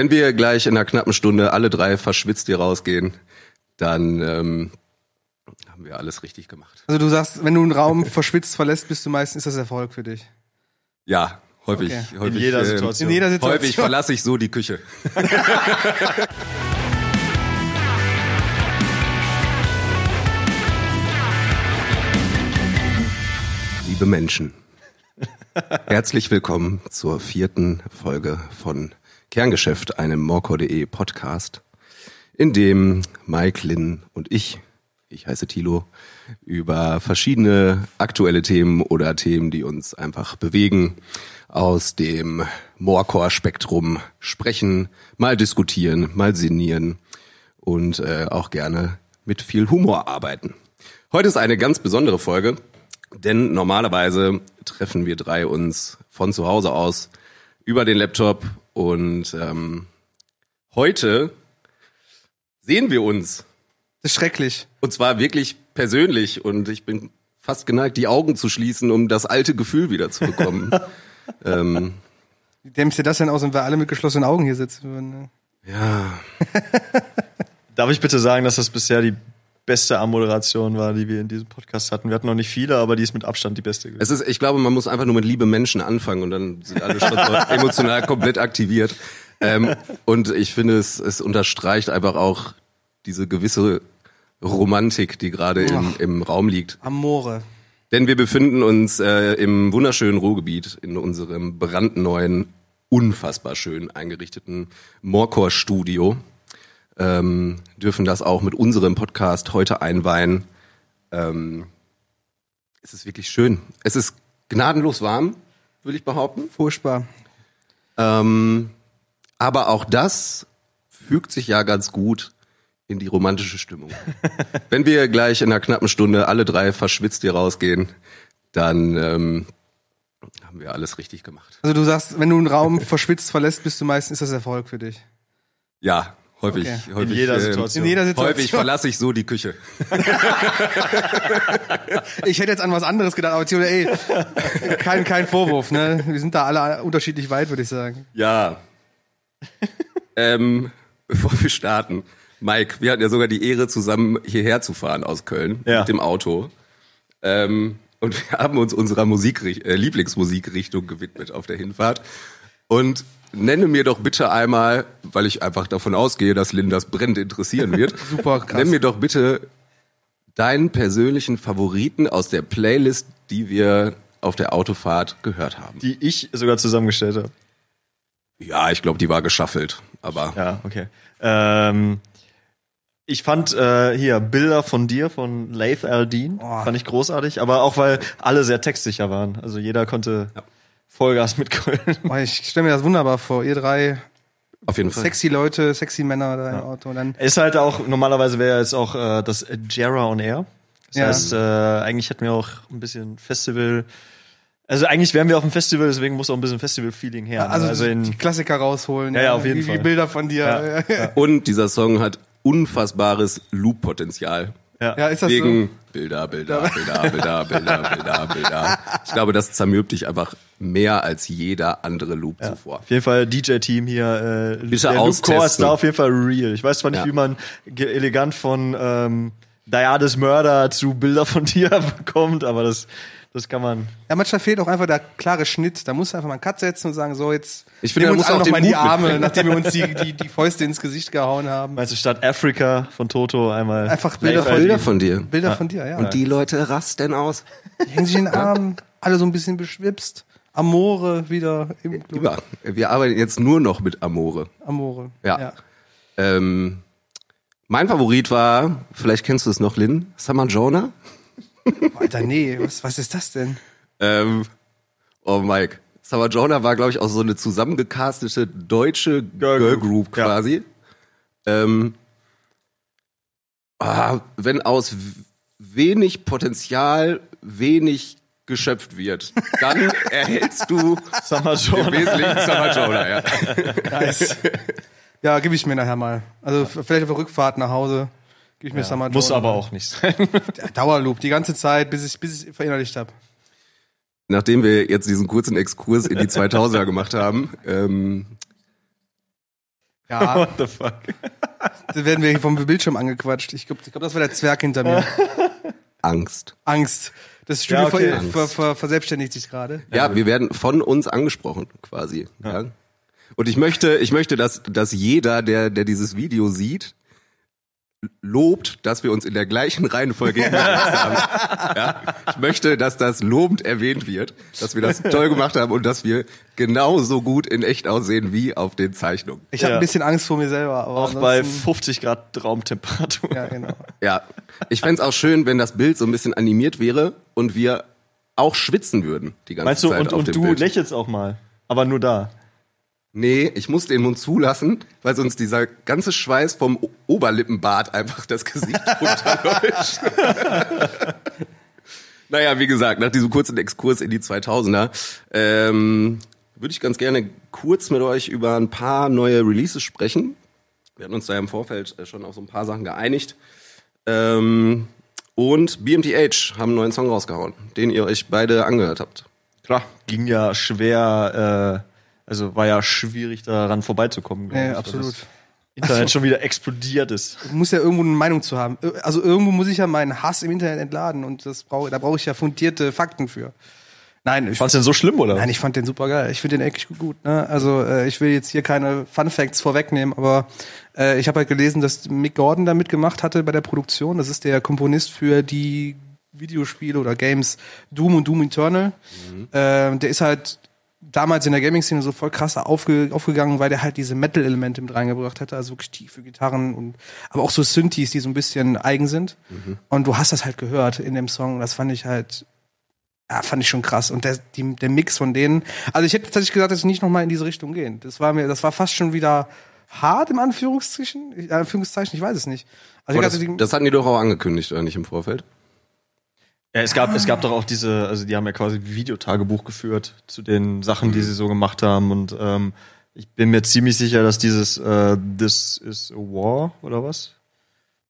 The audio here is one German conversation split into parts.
Wenn wir gleich in einer knappen Stunde alle drei verschwitzt hier rausgehen, dann ähm, haben wir alles richtig gemacht. Also du sagst, wenn du einen Raum verschwitzt verlässt, bist du meistens, ist das Erfolg für dich. Ja, häufig. Okay. häufig In jeder äh, Situation. In jeder Situation. Häufig verlasse ich so die Küche. Liebe Menschen, herzlich willkommen zur vierten Folge von Kerngeschäft, einem morcor.de Podcast, in dem Mike, Lynn und ich, ich heiße Thilo, über verschiedene aktuelle Themen oder Themen, die uns einfach bewegen, aus dem Morcor-Spektrum sprechen, mal diskutieren, mal sinnieren und äh, auch gerne mit viel Humor arbeiten. Heute ist eine ganz besondere Folge, denn normalerweise treffen wir drei uns von zu Hause aus über den Laptop und ähm, heute sehen wir uns Das ist schrecklich. und zwar wirklich persönlich und ich bin fast geneigt, die Augen zu schließen, um das alte Gefühl wieder zu bekommen. ähm, Wie dämmst dir das denn aus, wenn wir alle mit geschlossenen Augen hier sitzen würden? Ne? ja, Darf ich bitte sagen, dass das bisher die beste Ammoderation war, die wir in diesem Podcast hatten? Wir hatten noch nicht viele, aber die ist mit Abstand die beste. gewesen. es ist, ich glaube, man muss einfach nur mit liebe Menschen anfangen und dann sind alle schon so emotional komplett aktiviert. Ähm, und ich finde, es, es unterstreicht einfach auch diese gewisse Romantik, die gerade im, im Raum liegt. Amore. Denn wir befinden uns äh, im wunderschönen Ruhrgebiet in unserem brandneuen, unfassbar schön eingerichteten Morcor-Studio. Ähm, dürfen das auch mit unserem Podcast heute einweihen. Ähm, es ist wirklich schön. Es ist gnadenlos warm, will ich behaupten. Furchtbar. Ähm, aber auch das fügt sich ja ganz gut in die romantische Stimmung. Wenn wir gleich in einer knappen Stunde alle drei verschwitzt hier rausgehen, dann ähm, haben wir alles richtig gemacht. Also du sagst, wenn du einen Raum verschwitzt verlässt, bist du meistens, ist das Erfolg für dich. Ja, häufig, Okay. häufig, in jeder äh, Situation. In jeder Situation. häufig verlasse ich so die Küche. Ich hätte jetzt an was anderes gedacht, aber Tio, ey, kein, kein Vorwurf, ne? Wir sind da alle unterschiedlich weit, würde ich sagen. Ja. ähm, bevor wir starten, Mike, wir hatten ja sogar die Ehre, zusammen hierher zu fahren aus Köln Ja. mit dem Auto. Ähm, und wir haben uns unserer Musik, äh, Lieblingsmusikrichtung gewidmet auf der Hinfahrt. Und nenne mir doch bitte einmal, weil ich einfach davon ausgehe, dass Lynn das brennend interessieren wird. Super krass. Nenn mir doch bitte deinen persönlichen Favoriten aus der Playlist, die wir auf der Autofahrt gehört haben. Die ich sogar zusammengestellt habe. Ja, ich glaube, die war geschaffelt. Aber Ja, okay. Ähm, ich fand äh, hier Bilder von dir von Laith Aldin, Oh. fand ich großartig, aber auch weil alle sehr textsicher waren. Also jeder konnte Vollgas mitgrölen. Boah, ich stelle mir das wunderbar vor. Ihr drei auf jeden Fall. sexy Leute, sexy Männer da im Auto. Und dann, Ist halt auch, normalerweise wäre jetzt auch äh, das Jera on Air. Das Ja. heißt, äh, eigentlich hätten wir auch ein bisschen Festival. Also eigentlich wären wir auf dem Festival, deswegen muss auch ein bisschen Festival-Feeling her. also, also die in, Klassiker rausholen. Ja, ja, auf jeden wie, Fall. Wie Bilder von dir. Ja, Und dieser Song hat unfassbares Loop-Potenzial. Ja. ist das Wegen Bilder, Bilder, Bilder, Bilder, Bilder, Bilder, Bilder. Ich glaube, das zermürbt dich einfach mehr als jeder andere Loop zuvor. Auf jeden Fall DJ-Team hier. Äh, Bitte der Luke Core ist austesten. da auf jeden Fall real. Ich weiß zwar nicht, Ja. wie man elegant von ähm, Diades Mörder zu Bilder von dir kommt, aber das, das kann man. ja, manchmal fehlt auch einfach der klare Schnitt. Da musst du einfach mal einen Cut setzen und sagen, so, jetzt Ich finde, nehmen wir uns muss auch noch mal die Arme, mitbringen. nachdem wir uns die, die, die Fäuste ins Gesicht gehauen haben. Meinst du statt Afrika von Toto einmal Einfach Bilder von, Bilder von dir. Bilder von dir, ja. Und die Leute rasten aus. Die hängen sich in den Arm, alle so ein bisschen beschwipst. Amore wieder im Club. Über. Wir arbeiten jetzt nur noch mit Amore. Amore. Ja. Ähm, mein Favorit war, vielleicht kennst du es noch, Lynn, Summer Jonah. Alter, nee, was, was ist das denn? Ähm, oh, Mike. Summer Jonah war, glaube ich, auch so eine zusammengecastete deutsche Girl, Group Group, ja. quasi. Ähm, ah, wenn aus wenig Potenzial wenig geschöpft wird, dann erhältst du Summer im Jonah. Wesentlichen Summer Jonah, ja. Nice. ja, gebe ich mir nachher mal. Also vielleicht auf der Rückfahrt nach Hause. Ich mir Summer Muss aber auch nicht sein. Dauerloop, die ganze Zeit, bis ich bis ich verinnerlicht habe. Nachdem wir jetzt diesen kurzen Exkurs in die 2000er gemacht haben, ähm, Ja, What the fuck? da werden wir hier vom Bildschirm angequatscht. Ich glaube, ich glaub, das war der Zwerg hinter mir. Angst. Angst. Das Studio Ja, okay. ver, ver, ver, verselbstständigt sich gerade. Ja, wir werden von uns angesprochen, quasi. Ja. Und ich möchte, ich möchte, dass, dass jeder, der, der dieses Video sieht, lobt, dass wir uns in der gleichen Reihenfolge haben. Ja? Ich möchte, dass das lobend erwähnt wird, dass wir das toll gemacht haben und dass wir genauso gut in echt aussehen wie auf den Zeichnungen. Ich habe Ja. ein bisschen Angst vor mir selber. Aber Auch bei ansonsten- 50 Grad Raumtemperatur. Ja, genau. Ja, ich fänd's auch schön, wenn das Bild so ein bisschen animiert wäre und wir auch schwitzen würden die ganze Meinst du, Zeit und, auf und dem du Bild. lächelst auch mal. Aber nur da. Nee, ich muss den Mund zulassen, weil sonst dieser ganze Schweiß vom O- Oberlippenbart einfach das Gesicht runterläuft. naja, wie gesagt, nach diesem kurzen Exkurs in die 2000er ähm, würde ich ganz gerne kurz mit euch über ein paar neue Releases sprechen. Wir hatten uns da ja im Vorfeld äh, schon auf so ein paar Sachen geeinigt. Ähm, und BMTH haben einen neuen Song rausgehauen, den ihr euch beide angehört habt. Klar. Ging ja schwer, äh, also war ja schwierig daran vorbeizukommen. Ja, ich, absolut. Internet schon wieder explodiert ist. Ich muss ja irgendwo eine Meinung zu haben. Also irgendwo muss ich ja meinen Hass im Internet entladen und das brauche, da brauche ich ja fundierte Fakten für. Nein, ich, Fand's denn so schlimm, oder? nein, ich fand den super geil. Ich finde den echt gut. Ne? Also äh, ich will jetzt hier keine Fun Facts vorwegnehmen, aber äh, ich habe halt gelesen, dass Mick Gordon da mitgemacht hatte bei der Produktion. Das ist der Komponist für die Videospiele oder Games Doom und Doom Eternal. Ähm, der ist halt damals in der Gaming-Szene so voll krass aufge aufgegangen, weil der halt diese Metal-Elemente mit reingebracht hatte, also wirklich tiefe Gitarren und aber auch so Synthes, die so ein bisschen eigen sind. Und du hast das halt gehört in dem Song. Das fand ich halt, ja, fand ich schon krass. Und der, die, der Mix von denen, also ich hätte tatsächlich gesagt, dass ich nicht nochmal in diese Richtung gehen. Das war mir, das war fast schon wieder hart im Anführungszeichen, in Anführungszeichen, ich weiß es nicht. Also ich das, die, das hatten die doch auch angekündigt, oder nicht im Vorfeld? Ja, es gab, es gab doch auch diese, also die haben ja quasi Videotagebuch geführt zu den Sachen, die sie so gemacht haben. Und ähm, ich bin mir ziemlich sicher, dass dieses äh, This is a War oder was?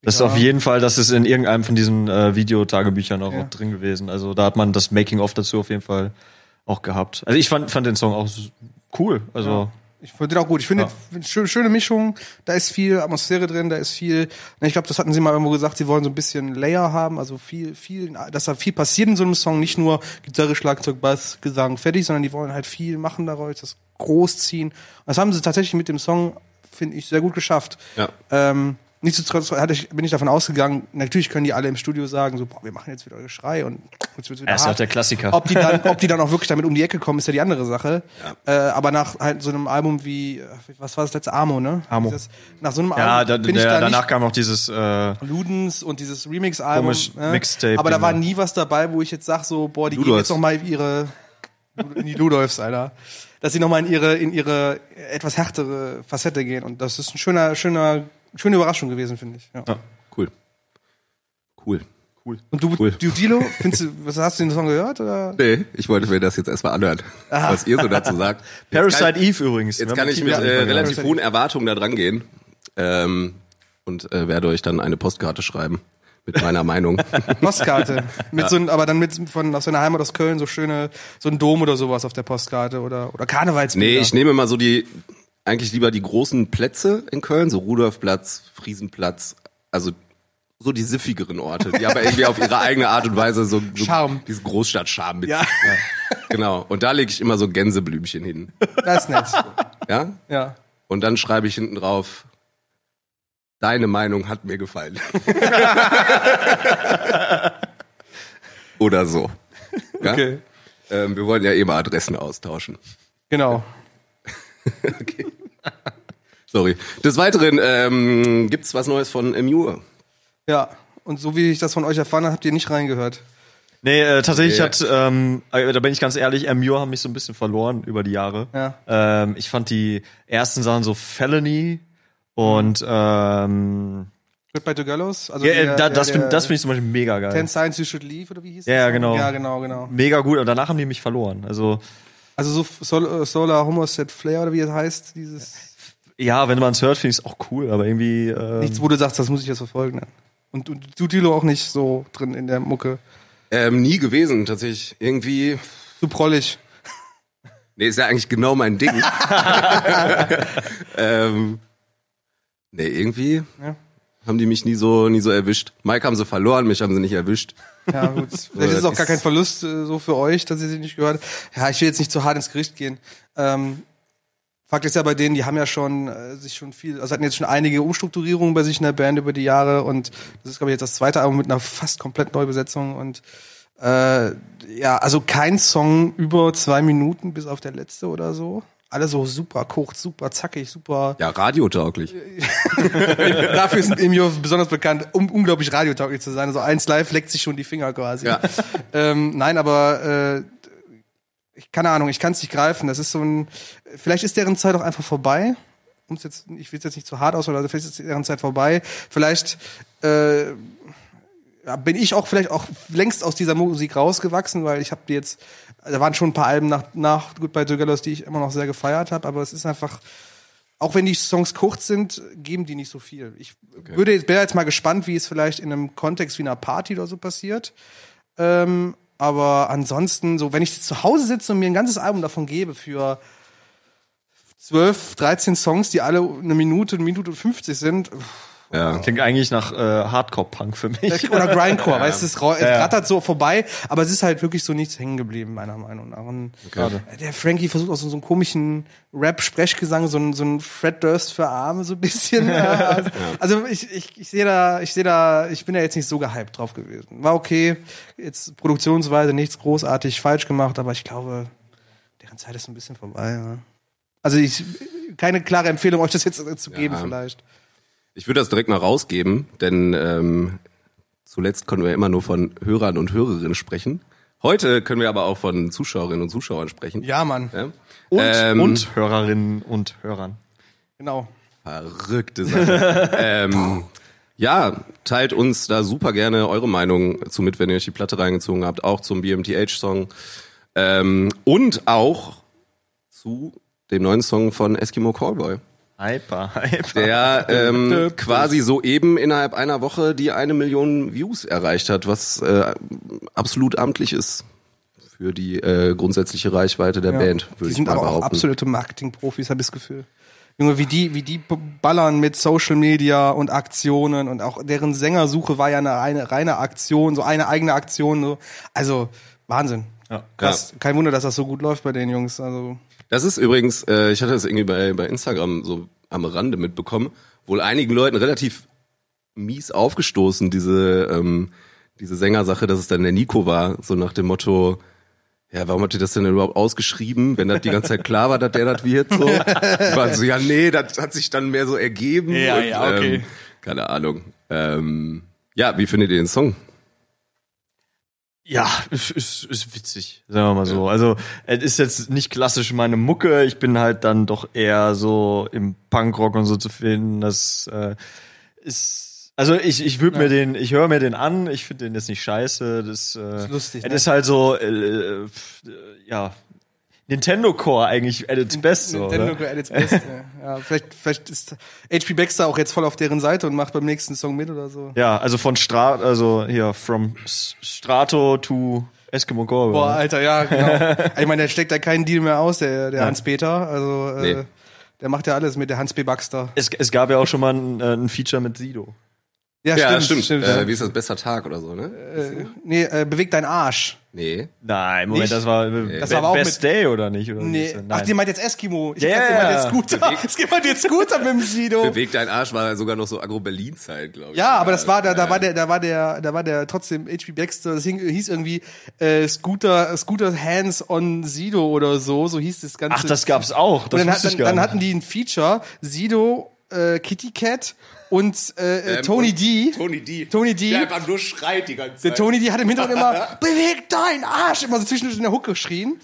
Das ist Ja. auf jeden Fall, das ist in irgendeinem von diesen äh, Videotagebüchern auch, Ja. auch drin gewesen. Also da hat man das Making-of dazu auf jeden Fall auch gehabt. Also ich fand, fand den Song auch cool. Also Ich finde den auch gut. Ich finde, Ja. find schö- schöne Mischung. Da ist viel Atmosphäre drin, da ist viel. Ne, Ich glaube, das hatten sie mal irgendwo gesagt, sie wollen so ein bisschen Layer haben, also viel, viel, dass da viel passiert in so einem Song. Nicht nur Gitarre, Schlagzeug, Bass, Gesang, fertig, sondern die wollen halt viel machen daraus, das großziehen. Und das haben sie tatsächlich mit dem Song, finde ich, sehr gut geschafft. Ja. Ähm, Nichtsdestotrotz bin ich davon ausgegangen, natürlich können die alle im Studio sagen, so, boah, wir machen jetzt wieder Geschrei und jetzt wird's wieder er ist ja auch der Klassiker. Ob die, dann, ob die dann auch wirklich damit um die Ecke kommen, ist ja die andere Sache. Äh, aber nach halt so einem Album wie, was war das letzte? Amo, ne? Amo. Dieses, nach so einem ja, Album da, bin ich da danach kam noch dieses äh, Ludens und dieses Remix-Album. Komisch Mixtape, Aber da war nie was dabei, wo ich jetzt sag so, boah, die gehen Ludolfs. jetzt noch mal ihre, in die Ludolfs, Alter. Dass sie noch mal in ihre, in ihre etwas härtere Facette gehen. Und das ist ein schöner, schöner, schöne Überraschung gewesen, finde ich. Ja. Ja. Cool. Cool. Und du, Cool. du, Dilo, findest du, was hast du den Song gehört? Oder? Nee, ich wollte mir das jetzt erstmal anhören, was ihr so dazu sagt. Parasite kann, Eve übrigens. jetzt Wenn kann ich mit äh, ja. relativ Parasite hohen Erwartungen da dran gehen ähm, und äh, werde euch dann eine Postkarte schreiben mit meiner Meinung. Postkarte. Mit so ein, aber dann mit von aus seiner Heimat aus Köln so schöne, so ein Dom oder sowas auf der Postkarte oder, oder Karnevalsbilder. Nee, ich nehme mal so die, eigentlich lieber die großen Plätze in Köln, so Rudolfplatz, Friesenplatz, also so die siffigeren Orte, die aber irgendwie auf ihre eigene Art und Weise so, so Charme. diesen Großstadt-Charme mit Ja. sich. Genau. Und da lege ich immer so Gänseblümchen hin. Das ist nett. Ja? Ja. Und dann schreibe ich hinten drauf, deine Meinung hat mir gefallen. Oder so. Ja? Okay. Ähm, wir wollen ja eh mal Adressen austauschen. Genau. Okay. Sorry. Des Weiteren ähm, gibt's was Neues von Emure. Ja. Und so wie ich das von euch erfahren habe, habt ihr nicht reingehört. Nee, äh, tatsächlich Ja. hat, ähm, äh, da bin ich ganz ehrlich, Amure haben mich so ein bisschen verloren über die Jahre. Ja. Ähm, ich fand die ersten Sachen so Felony und ähm, Goodbye to Gallows? Also ja, äh, der- da, der- das finde find ich zum Beispiel mega geil. Ten Signs You Should Leave oder wie hieß Ja, das? ja, genau. Ja, genau, genau. Mega gut und danach haben die mich verloren. Also Also so Sol äh, Solar Homoset Flair oder wie es heißt, dieses ja, wenn man es hört, finde ich es auch cool, aber irgendwie ähm, nichts, wo du sagst, das muss ich jetzt verfolgen. Ne? Und, und du Dilo auch nicht so drin in der Mucke. Ähm, nie gewesen, tatsächlich. Irgendwie. Zu prollig. Nee, ist ja eigentlich genau mein Ding. ähm, Nee, irgendwie Ja. haben die mich nie so, nie so erwischt. Mike haben sie verloren, mich haben sie nicht erwischt. Ja, gut. Vielleicht ist es auch gar kein Verlust äh, so für euch, dass ihr sie nicht gehört habt. Ja, ich will jetzt nicht zu hart ins Gericht gehen. Ähm, Fakt ist ja bei denen, die haben ja schon äh, sich schon viel, also hatten jetzt schon einige Umstrukturierungen bei sich in der Band über die Jahre und das ist, glaube ich, jetzt das zweite Album mit einer fast komplett Neubesetzung und äh, ja, also kein Song über zwei Minuten, bis auf der letzte oder so. Alle so super kurz, super zackig, super Ja, radiotauglich. Dafür sind Emio besonders bekannt, um unglaublich radiotauglich zu sein. Also eins live leckt sich schon die Finger quasi. Ja. Ähm, nein, aber äh, keine Ahnung, ich kann es nicht greifen. Das ist so ein. Vielleicht ist deren Zeit auch einfach vorbei. Um's jetzt, ich will es jetzt nicht zu hart aus, oder vielleicht ist deren Zeit vorbei. Vielleicht äh, bin ich auch vielleicht auch längst aus dieser Musik rausgewachsen, weil ich habe die jetzt, da waren schon ein paar Alben nach, nach Goodbye Together, die ich immer noch sehr gefeiert habe, aber es ist einfach, auch wenn die Songs kurz sind, geben die nicht so viel. Ich würde jetzt, wäre jetzt mal gespannt, wie es vielleicht in einem Kontext wie einer Party oder so passiert. Ähm, aber ansonsten, so, wenn ich zu Hause sitze und mir ein ganzes Album davon gebe für 12, 13 Songs, die alle eine Minute, eine Minute und 50 sind, Ja. Klingt eigentlich nach äh, Hardcore-Punk für mich. oder Grindcore, weißt du, es, rattert so vorbei, aber es ist halt wirklich so nichts hängen geblieben, meiner Meinung nach. Und Schade. der Frankie versucht auch so, so einen komischen Rap-Sprechgesang, so ein, so ein Fred Durst für Arme, so ein bisschen. ja, also, also ich, ich, ich sehe da, ich sehe da, ich bin da jetzt nicht so gehypt drauf gewesen. War okay, jetzt produktionsweise nichts großartig falsch gemacht, aber ich glaube, deren Zeit ist ein bisschen vorbei. Ja. Also ich, keine klare Empfehlung, euch das jetzt zu geben Ja. vielleicht. Ich würde das direkt mal rausgeben, denn ähm, zuletzt konnten wir immer nur von Hörern und Hörerinnen sprechen. Heute können wir aber auch von Zuschauerinnen und Zuschauern sprechen. Ja, Mann, Ja? Und, Ähm, und Hörerinnen und Hörern. genau. Verrückte Sache. ähm, ja, teilt uns da super gerne eure Meinung zu mit, wenn ihr euch die Platte reingezogen habt, auch zum BMTH-Song. Ähm, und auch zu dem neuen Song von Eskimo Callboy, Hyper, hyper. der ähm, quasi soeben innerhalb einer Woche die eine Million Views erreicht hat, was äh, absolut amtlich ist für die äh, grundsätzliche Reichweite der Ja. Band, Die würde ich sind mal aber auch behaupten. absolute Marketing-Profis, habe ich das Gefühl. Junge, wie die, wie die ballern mit Social Media und Aktionen und auch deren Sängersuche war ja eine reine, reine Aktion, so eine eigene Aktion. So. Also Wahnsinn. Ja. Krass. Kein Wunder, dass das so gut läuft bei den Jungs. Also Das ist übrigens, äh, ich hatte das irgendwie bei, bei Instagram so am Rande mitbekommen, wohl einigen Leuten relativ mies aufgestoßen, diese, ähm, diese Sängersache, dass es dann der Nico war, so nach dem Motto, ja, warum habt ihr das denn überhaupt ausgeschrieben, wenn das die ganze Zeit klar war, dass der das wird? So. Waren so, ja, nee, das hat sich dann mehr so ergeben. Ja, ja, okay. Ähm, keine Ahnung. Ähm, ja, wie findet ihr den Song? Ja, ist, ist, ist witzig, sagen wir mal so. Also, es ist jetzt nicht klassisch meine Mucke. Ich bin halt dann doch eher so im Punkrock und so zu finden. Das äh, ist. Also ich, ich würde mir den, ich höre mir den an, ich finde den jetzt nicht scheiße. Das, äh, Ist lustig, Es ne? ist halt so, äh, äh, äh, ja, Nintendo Core eigentlich at its best. So, Nintendo oder? at its best. ja. ja, vielleicht, vielleicht ist HP Baxter auch jetzt voll auf deren Seite und macht beim nächsten Song mit oder so. Ja, also von Strato, also hier, from Strato to Eskimo Core. Boah, Alter, ja, genau. ich meine, der steckt da keinen Deal mehr aus, der, der Ja. Hans-Peter. Also, äh, Nee. der macht ja alles mit der Hans B. Baxter. Es, es gab ja auch schon mal ein, äh, ein Feature mit Sido. Ja, Ja, stimmt. stimmt. Äh, wie ist das? Besser Tag oder so, ne? Äh, nee, äh, bewegt dein Arsch. Nee. Nein, Moment, Nicht? das war, Das Be- war aber auch Best mit- Day oder nicht? Oder Nee. das? Ach, Nein. die meint jetzt Eskimo. Ich Ja, dachte, die meint jetzt. Scooter. Es gibt jetzt Scooter mit dem Sido. Bewegt dein Arsch war sogar noch so Agro-Berlin-Zeit, glaube ich. Ja, aber das war da, da war der, da war der, da war der trotzdem HP Baxter. Das hieß irgendwie äh, Scooter, Scooter Hands on Sido oder so. So hieß das ganze. Ach, das gab's auch. Das und dann, wusste hat, ich dann, gar dann hatten die ein Feature Sido, äh, Kitty Cat und äh, Ähm, Tony und D. Tony D. Tony D. Der einfach nur schreit die ganze Der Zeit. Tony, die hat im Hintergrund immer, beweg dein Arsch, immer so zwischendurch in der Hucke geschrien.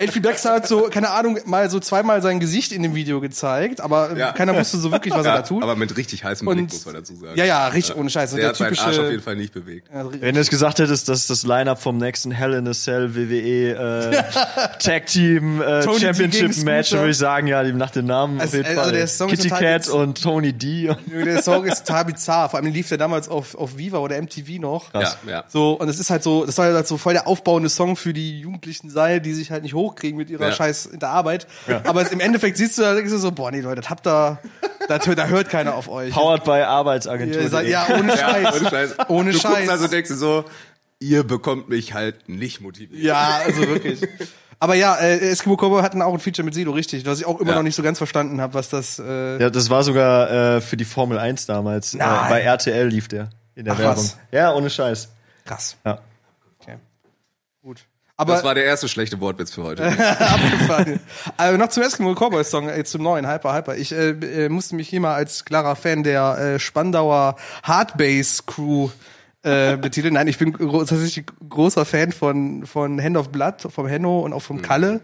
HP Baxter hat so, keine Ahnung, mal so zweimal sein Gesicht in dem Video gezeigt, aber Ja. keiner wusste so wirklich, was er ja, da tut. aber mit richtig heißem Blick, Und- muss man dazu sagen. Ja, ja, richtig ohne Scheiß. Der, Der hat seinen typische- Arsch auf jeden Fall nicht bewegt. Wenn du es gesagt hättest, dass das Line-Up vom nächsten Hell in a Cell WWE äh, Tag Team äh, Tony D Championship Match, würde ich sagen, ja, nach den Namen Also, auf jeden also Fall. der Kitty Cat und Tony D. Der Song ist total bizarr. Vor allem lief der damals auf, auf Viva oder MTV noch. Krass. Ja, ja. So, und es ist halt so, das soll halt so voll der aufbauende Song für die Jugendlichen sein, die sich halt nicht hochkriegen mit ihrer Ja. scheiß in der Arbeit. Aber es, im Endeffekt siehst du, da denkst du so, boah, nee, Leute, das habt ihr, Da, da hört keiner auf euch. Powered by Arbeitsagentur. Seid, ja, ohne Scheiß. Ohne Scheiß. Ohne du Scheiß. guckst also denkst du so, ihr bekommt mich halt nicht motiviert. Ja, also wirklich. Aber ja, äh, Eskimo Cowboy hatten auch ein Feature mit Sido, richtig. Was ich auch immer Ja. noch nicht so ganz verstanden habe, was das. Äh, Ja, das war sogar äh, für die Formel 1 damals. Äh, bei RTL lief der in der Ach, Werbung. was? Ja, ohne Scheiß. Krass. Ja. Okay. Gut. Aber Das war der erste schlechte Wortwitz für heute. abgefallen. also noch zum Eskimo Cowboy Song, äh, zum neuen Hyper Hyper. Ich äh, äh, musste mich hier mal als klarer Fan der äh, Spandauer Hardbass Crew äh, betiteln. Nein, ich bin gro tatsächlich großer Fan von von Hand of Blood, vom Henno und auch vom Mhm. Kalle.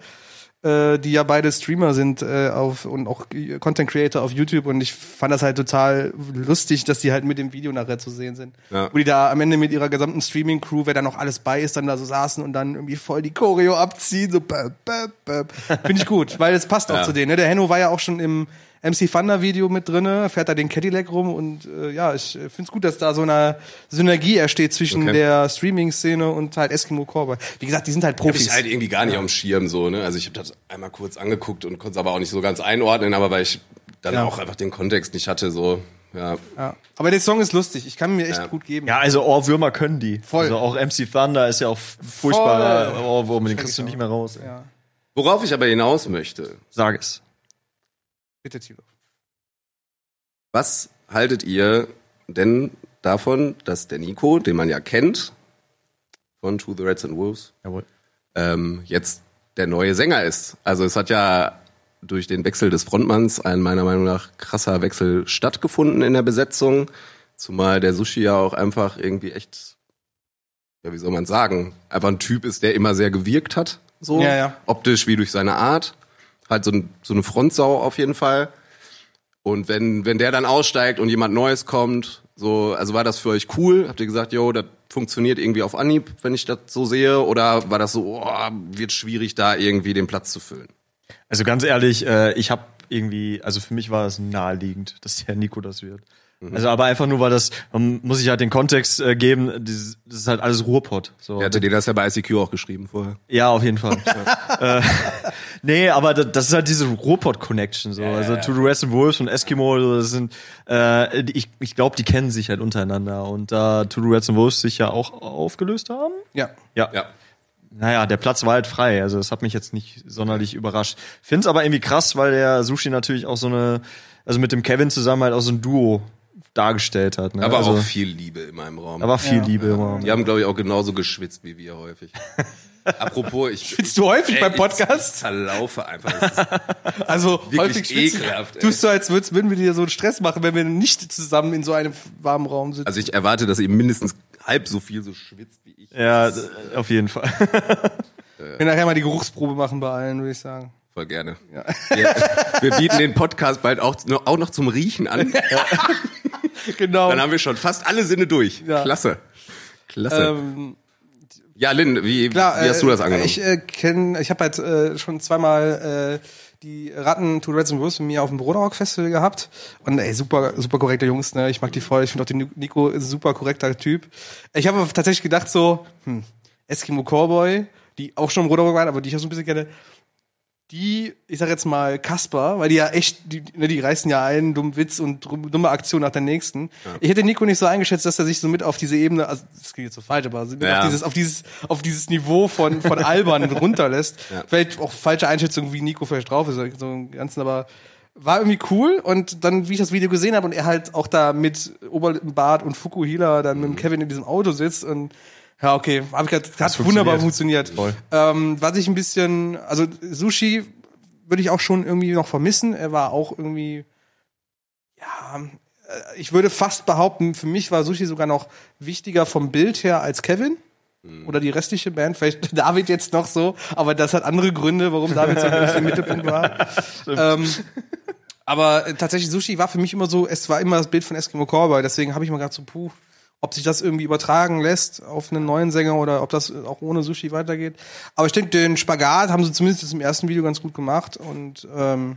Äh, die ja beide Streamer sind äh, auf und auch Content Creator auf YouTube und ich fand das halt total lustig, dass die halt mit dem Video nachher zu sehen sind. Ja. Wo die da am Ende mit ihrer gesamten Streaming-Crew, wer da noch alles bei ist, dann da so saßen und dann irgendwie voll die Choreo abziehen, so bäp, bäp, bäp. Finde ich gut, weil es passt auch Ja. zu denen. Ne? Der Henno war ja auch schon im MC Thunder Video mit drinne, fährt da den Cadillac rum und äh, ja, ich äh, finde es gut, dass da so eine Synergie entsteht zwischen Okay. der Streaming-Szene und halt Eskimo Cowboy. Wie gesagt, die sind halt Hab Profis. ich halt irgendwie gar nicht auf dem Schirm so, ne? Also ich habe das einmal kurz angeguckt und konnte es aber auch nicht so ganz einordnen, aber weil ich dann Ja. auch einfach den Kontext nicht hatte, so, ja. ja. Aber der Song ist lustig, ich kann mir echt Ja. gut geben. Ja, also Ohrwürmer können die. Voll. Also auch MC Thunder ist ja auch furchtbarer Voll. Ohrwurm, den kriegst du nicht mehr raus. Ja. Worauf ich aber hinaus möchte, Sag es. Bitte, Tilo. was haltet ihr denn davon, dass der Nico, den man ja kennt, von To the Reds and Wolves, Jawohl. ähm, jetzt der neue Sänger ist. Also es hat ja durch den Wechsel des Frontmanns ein meiner Meinung nach krasser Wechsel stattgefunden in der Besetzung, zumal der Sushi ja auch einfach irgendwie echt, ja wie soll man sagen, einfach ein Typ ist, der immer sehr gewirkt hat, so Ja, ja. optisch wie durch seine Art, halt so, ein, so eine Frontsau auf jeden Fall. Und wenn, wenn der dann aussteigt und jemand Neues kommt, so, also war das für euch cool? Habt ihr gesagt, yo, das funktioniert irgendwie auf Anhieb, wenn ich das so sehe? Oder war das so, oh, wird schwierig, da irgendwie den Platz zu füllen? Also ganz ehrlich, äh, ich habe irgendwie, also für mich war es naheliegend, dass der Nico das wird. Mhm. Also aber einfach nur, weil das, man muss ich halt den Kontext äh, geben, das ist halt alles Ruhrpott. So. Er hatte dir das ja bei ICQ auch geschrieben vorher. Ja, auf jeden Fall. äh, nee, aber das, ist halt diese Ruhrpott-Connection. So. also To the Rest and Wolves und Eskimo, so, das sind, äh, ich, ich glaube, die kennen sich halt untereinander. Und da To the Reds and Wolves sich ja auch aufgelöst haben. Ja. Ja. Ja. Naja, der Platz war halt frei. Also das hat mich jetzt nicht sonderlich überrascht. Find's aber irgendwie krass, weil der Sushi natürlich auch so eine, also mit dem Kevin zusammen halt auch so ein Duo dargestellt hat. Ne? Aber also, auch viel Liebe in meinem Raum. da war viel Ja. Liebe immer. Die haben, glaube ich, auch genauso geschwitzt wie wir häufig. Apropos, ich. Findest du häufig Ey, beim Ich Podcast? zerlaufe einfach. Das Also Wirklich häufig ekelhaft, ey. Tust du, als würdest, würden wir dir so einen Stress machen, wenn wir nicht zusammen in so einem warmen Raum sitzen. Also ich erwarte, dass ihr mindestens halb so viel so schwitzt wie ich. Ja, d- auf jeden Fall. wir können nachher mal die Geruchsprobe machen bei allen, würde ich sagen. Voll gerne. Wir, wir bieten den Podcast bald auch, auch noch zum Riechen an. Genau. Dann haben wir schon fast alle Sinne durch. Ja. Klasse. Klasse. ähm, ja, Lynn, wie, klar, wie hast du das äh, angenommen? Ich äh, kenne, ich habe halt äh, schon zweimal äh, die Ratten to Reds and Wolves mit mir auf dem Broderrock Festival gehabt und ey, super, super korrekte Jungs, ne? Ich mag die voll. Ich finde auch den Nico ist ein super korrekter Typ. Ich habe tatsächlich gedacht so, hm, Eskimo Cowboy, die auch schon im Broderrock waren, aber die ich auch so ein bisschen kenne. Die, ich sag jetzt mal Kasper, weil die ja echt, die, ne, die reißen ja einen dummen Witz und dumme Aktion nach der nächsten. Ich hätte Nico nicht so eingeschätzt, dass er sich so mit auf diese Ebene, also das klingt jetzt so falsch, aber Ja. auf dieses, auf dieses, auf dieses Niveau von, von Albern runterlässt. Ja. Vielleicht auch falsche Einschätzung, wie Nico vielleicht drauf ist, so im Ganzen, aber war irgendwie cool und dann, wie ich das Video gesehen habe und er halt auch da mit Oberbart und Fukuhila dann Mhm. mit Kevin in diesem Auto sitzt und ja, okay, hab ich grad, hat funktioniert. wunderbar funktioniert. Ähm, was ich ein bisschen, also Sushi würde ich auch schon irgendwie noch vermissen. Er war auch irgendwie, ja, äh, ich würde fast behaupten, für mich war Sushi sogar noch wichtiger vom Bild her als Kevin. Oder die restliche Band, vielleicht David jetzt noch so, aber das hat andere Gründe, warum David so ein bisschen im Mittelpunkt war. ähm, aber äh, tatsächlich, Sushi war für mich immer so, es war immer das Bild von Eskimo Cowboy, deswegen habe ich mal gedacht so, puh, ob sich das irgendwie übertragen lässt auf einen neuen Sänger oder ob das auch ohne Sushi weitergeht. Aber ich denke, den Spagat haben sie zumindest im ersten Video ganz gut gemacht und ähm,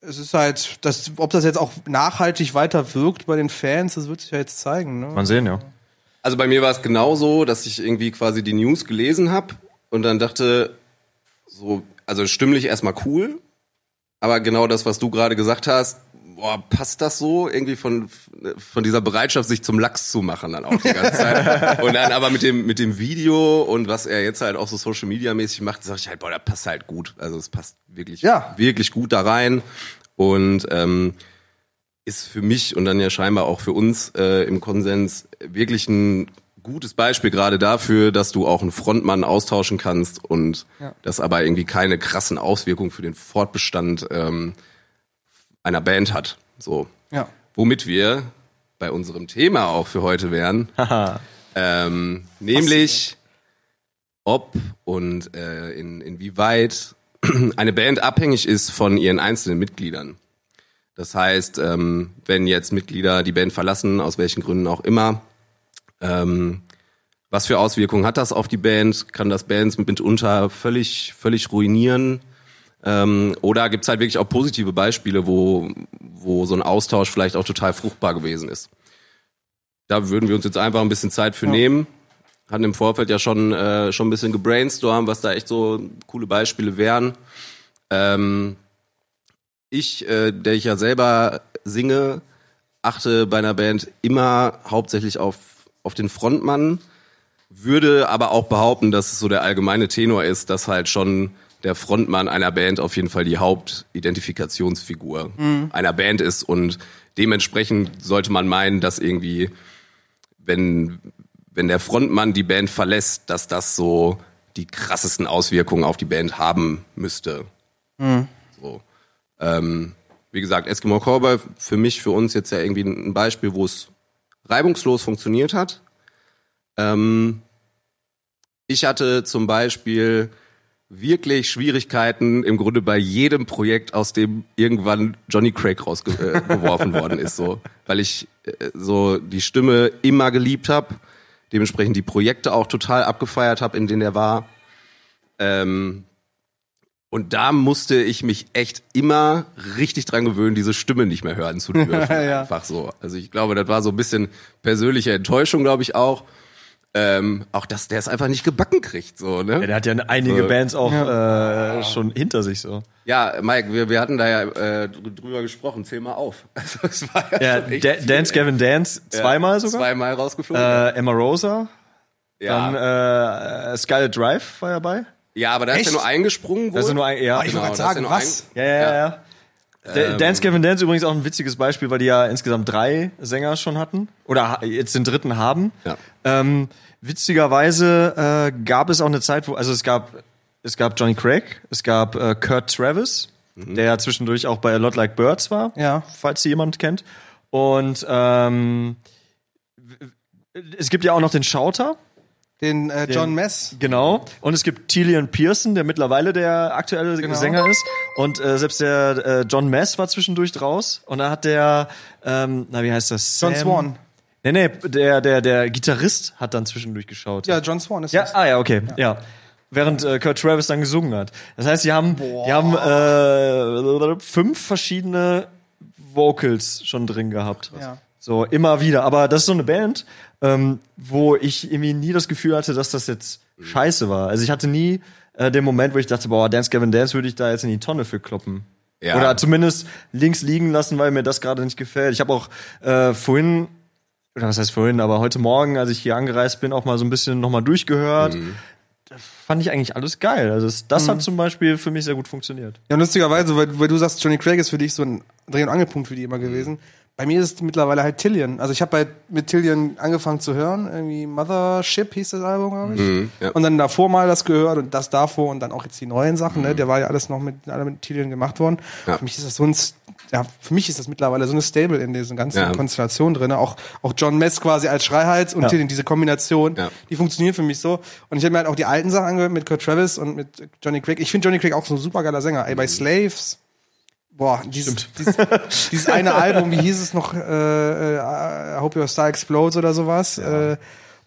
es ist halt, das, ob das jetzt auch nachhaltig weiter wirkt bei den Fans, das wird sich ja jetzt zeigen. Ne? Mal sehen, ja. Also bei mir war es genauso, dass ich irgendwie quasi die News gelesen habe und dann dachte, so, also stimmlich erstmal cool, aber genau das, was du gerade gesagt hast, boah, passt das so? Irgendwie von, von dieser Bereitschaft, sich zum Lachs zu machen dann auch die ganze Zeit. und dann aber mit dem, mit dem Video und was er jetzt halt auch so Social Media mäßig macht, sag ich halt, boah, der passt halt gut. Also es passt wirklich, Ja. wirklich gut da rein. Und ähm, ist für mich und dann ja scheinbar auch für uns äh, im Konsens wirklich ein gutes Beispiel gerade dafür, dass du auch einen Frontmann austauschen kannst und Ja. das aber irgendwie keine krassen Auswirkungen für den Fortbestand ähm, einer Band hat. So. Ja. Womit wir bei unserem Thema auch für heute wären, ähm, nämlich ob und äh, in, inwieweit eine Band abhängig ist von ihren einzelnen Mitgliedern. Das heißt, ähm, wenn jetzt Mitglieder die Band verlassen, aus welchen Gründen auch immer, ähm, was für Auswirkungen hat das auf die Band? Kann das Bands mitunter völlig, völlig ruinieren? Ähm, oder gibt's halt wirklich auch positive Beispiele, wo, wo so ein Austausch vielleicht auch total fruchtbar gewesen ist? Da würden wir uns jetzt einfach ein bisschen Zeit für nehmen. Hatten im Vorfeld ja schon, äh, schon ein bisschen gebrainstormt, was da echt so coole Beispiele wären. Ähm, ich, äh, der ich ja selber singe, achte bei einer Band immer hauptsächlich auf, auf den Frontmann, würde aber auch behaupten, dass es so der allgemeine Tenor ist, dass halt schon der Frontmann einer Band auf jeden Fall die Hauptidentifikationsfigur einer Band ist und dementsprechend sollte man meinen, dass irgendwie, wenn, wenn der Frontmann die Band verlässt, dass das so die krassesten Auswirkungen auf die Band haben müsste. So. Ähm, wie gesagt, Eskimo Cowboy für mich, für uns jetzt ja irgendwie ein Beispiel, wo es reibungslos funktioniert hat. Ähm, ich hatte zum Beispiel wirklich Schwierigkeiten im Grunde bei jedem Projekt, aus dem irgendwann Johnny Craig rausgeworfen worden ist, so, weil ich äh, so die Stimme immer geliebt habe, dementsprechend die Projekte auch total abgefeiert habe, in denen er war. Ähm, und da musste ich mich echt immer richtig dran gewöhnen, diese Stimme nicht mehr hören zu dürfen. Ja. Einfach so. Also ich glaube, das war so ein bisschen persönliche Enttäuschung, glaube ich auch. Ähm, auch dass der es einfach nicht gebacken kriegt, so, ne? Ja, der hat ja einige So. Bands auch äh, schon hinter sich so. Ja, Mike, wir, wir hatten da ja äh, dr- drüber gesprochen. Zähl mal auf. Also, es war ja, Ja, schon echt Da- viel, Dance ey. Gavin Dance Ja, zweimal sogar. Zweimal rausgeflogen. Äh, Emma Rosa. ja. Dann äh, Scarlet Drive war ja bei. ja, aber da ist ja nur eingesprungen. Wohl. Das ist nur ein, ja. ich genau, wollte da gerade ja sagen, was? Ja, ja, ja. ja. Da- Dance Gavin Dance übrigens auch ein witziges Beispiel, weil die ja insgesamt drei Sänger schon hatten. Oder jetzt den dritten haben. Ja. Ähm, witzigerweise äh, gab es auch eine Zeit, wo, also es gab, es gab Johnny Craig, es gab äh, Kurt Travis, der ja zwischendurch auch bei A Lot Like Birds war, Ja. falls sie jemand kennt. Und ähm, es gibt ja auch noch den Schauter, Den äh, John Mess. Genau. Und es gibt Tilian Pearson, der mittlerweile der aktuelle Genau. Sänger ist. Und äh, selbst der äh, John Mess war zwischendurch raus. Und da hat der, ähm, na wie heißt das? John Sam- Swan. Nee, nee, der, der, der Gitarrist hat dann zwischendurch geschaut. Ja, John Swan ist Ja, das. ah ja, okay, ja. Während äh, Kurt Travis dann gesungen hat. Das heißt, die haben, die haben äh, fünf verschiedene Vocals schon drin gehabt. Ja. So, immer wieder. Aber das ist so eine Band, ähm, wo ich irgendwie nie das Gefühl hatte, dass das jetzt scheiße war. Also ich hatte nie äh, den Moment, wo ich dachte, boah, Dance Gavin Dance würde ich da jetzt in die Tonne für kloppen. Ja. Oder zumindest links liegen lassen, weil mir das gerade nicht gefällt. Ich habe auch äh, vorhin, oder was heißt vorhin, aber heute Morgen, als ich hier angereist bin, auch mal so ein bisschen nochmal durchgehört. Da fand ich eigentlich alles geil. Also das, das hat zum Beispiel für mich sehr gut funktioniert. Ja, lustigerweise, weil, weil du sagst, Johnny Craig ist für dich so ein Dreh- und Angelpunkt für die immer gewesen. Bei mir ist es mittlerweile halt Tillian. Also ich habe halt mit Tillian angefangen zu hören. Irgendwie Mothership hieß das Album, glaube ich. Mhm, ja. Und dann davor mal das gehört und das davor und dann auch jetzt die neuen Sachen. Ne? Der war ja alles noch mit, alle mit Tillian gemacht worden. Ja. Für mich ist das so ein, ja, für mich ist das mittlerweile so eine Stable in diesen ganzen Ja. Konstellationen drin. Auch, auch John Mess quasi als Schreihals und Ja. Tillian, diese Kombination, Ja. die funktionieren für mich so. Und ich habe mir halt auch die alten Sachen angehört mit Kurt Travis und mit Johnny Craig. Ich finde Johnny Craig auch so ein super geiler Sänger. Ey, bei Slaves, boah, dieses, dieses, dieses eine Album, wie hieß es noch, äh, äh, I Hope Your Star Explodes oder sowas. Äh,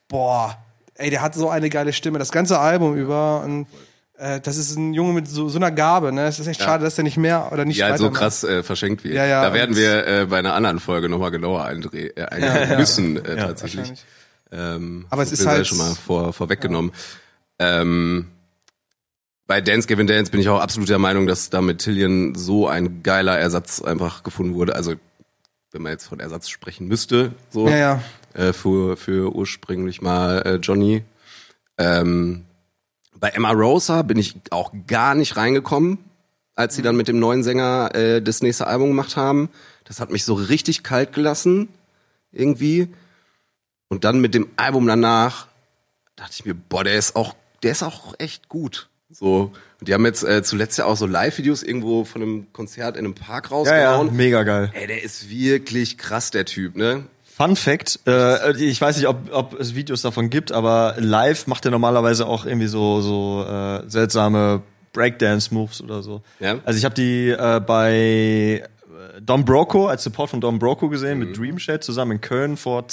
boah, ey, der hat so eine geile Stimme, das ganze Album über. Und äh, das ist ein Junge mit so, so einer Gabe, ne? Es ist echt schade, dass der nicht mehr oder nicht die halt so krass äh, verschenkt wird. Ja, ja, da werden wir äh, bei einer anderen Folge nochmal genauer eindrehen äh, eingehen müssen, äh, tatsächlich. Ähm, Aber es ist halt- schon mal vor, vorweggenommen. Ähm, bei Dance Gavin Dance bin ich auch absolut der Meinung, dass da mit Tillian so ein geiler Ersatz einfach gefunden wurde. Also wenn man jetzt von Ersatz sprechen müsste, so Ja, ja. Äh, für für ursprünglich mal äh, Johnny. Ähm, bei Emma Rosa bin ich auch gar nicht reingekommen, als sie dann mit dem neuen Sänger äh, das nächste Album gemacht haben. Das hat mich so richtig kalt gelassen irgendwie. Und dann mit dem Album danach dachte ich mir, boah, der ist auch, der ist auch echt gut. So. Und die haben jetzt äh, zuletzt ja auch so Live-Videos irgendwo von einem Konzert in einem Park Ja, ja, rausgehauen. mega geil. Ey, der ist wirklich krass, der Typ, ne? Fun Fact, äh, ich weiß nicht, ob, ob es Videos davon gibt, aber live macht er normalerweise auch irgendwie so, so äh, seltsame Breakdance-Moves oder so. Ja? Also ich habe die äh, bei äh, Don Broco, als Support von Don Broco gesehen, mit Dream Shed zusammen in Köln vor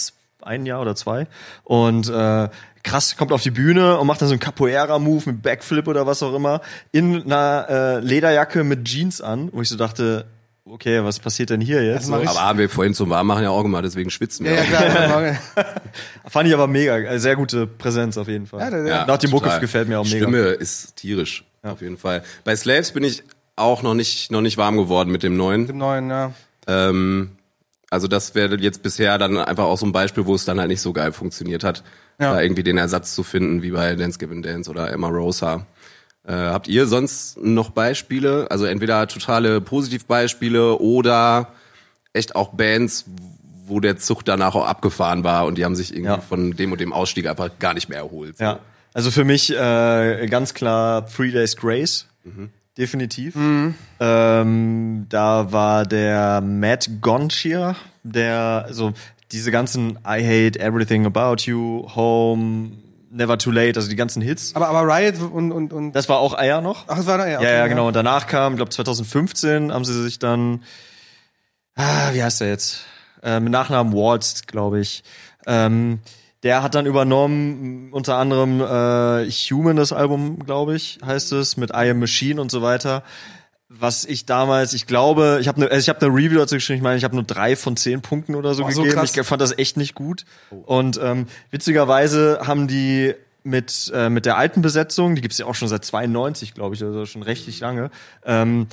ein Jahr oder zwei. Und äh, krass, kommt auf die Bühne und macht dann so einen Capoeira-Move mit Backflip oder was auch immer, in einer äh, Lederjacke mit Jeans an, wo ich so dachte, okay, was passiert denn hier jetzt? Ich- Aber haben wir vorhin zum Warmmachen ja auch gemacht, deswegen schwitzen wir Ja, ja, auch. klar. Fand ich aber mega, äh, sehr gute Präsenz auf jeden Fall. Ja, Ja, Nach dem Mucke gefällt mir auch mega. Stimme ist tierisch, auf jeden Fall. Bei Slaves bin ich auch noch nicht, noch nicht warm geworden mit dem neuen. Dem neuen, ja. Ähm, also das wäre jetzt bisher dann einfach auch so ein Beispiel, wo es dann halt nicht so geil funktioniert hat, Ja. da irgendwie den Ersatz zu finden, wie bei Dance Given Dance oder Emma Rosa. Äh, habt ihr sonst noch Beispiele? Also entweder totale Positivbeispiele oder echt auch Bands, wo der Zug danach auch abgefahren war und die haben sich irgendwie Ja. von dem und dem Ausstieg einfach gar nicht mehr erholt. Ja, also für mich äh, ganz klar Three Days Grace. Definitiv. Ähm, da war der Matt Gonchier, der so diese ganzen I Hate Everything About You, Home, Never Too Late, also die ganzen Hits. Aber, aber Riot und, und, und Das war auch Eier noch. ach, das war da, ja. Ja, ja, genau. Und danach kam, ich glaube 2015, haben sie sich dann, ah, wie heißt der jetzt? Äh, mit Nachnamen Waltz, glaube ich. Ähm, der hat dann übernommen, unter anderem äh, Human, das Album, glaube ich, heißt es, mit I Am Machine und so weiter. Was ich damals, ich glaube, ich habe ne, also ich habe eine Review dazu geschrieben, ich meine, ich habe nur drei von zehn Punkten oder so Oh, so gegeben. krass. ich fand das echt nicht gut. Und ähm, witzigerweise haben die mit, äh, mit der alten Besetzung, die gibt's ja auch schon seit 92, glaube ich, also schon richtig lange, ähm,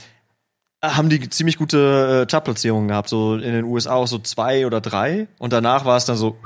haben die ziemlich gute äh, Chartplatzierungen gehabt, so in den USA auch so zwei oder drei und danach war es dann so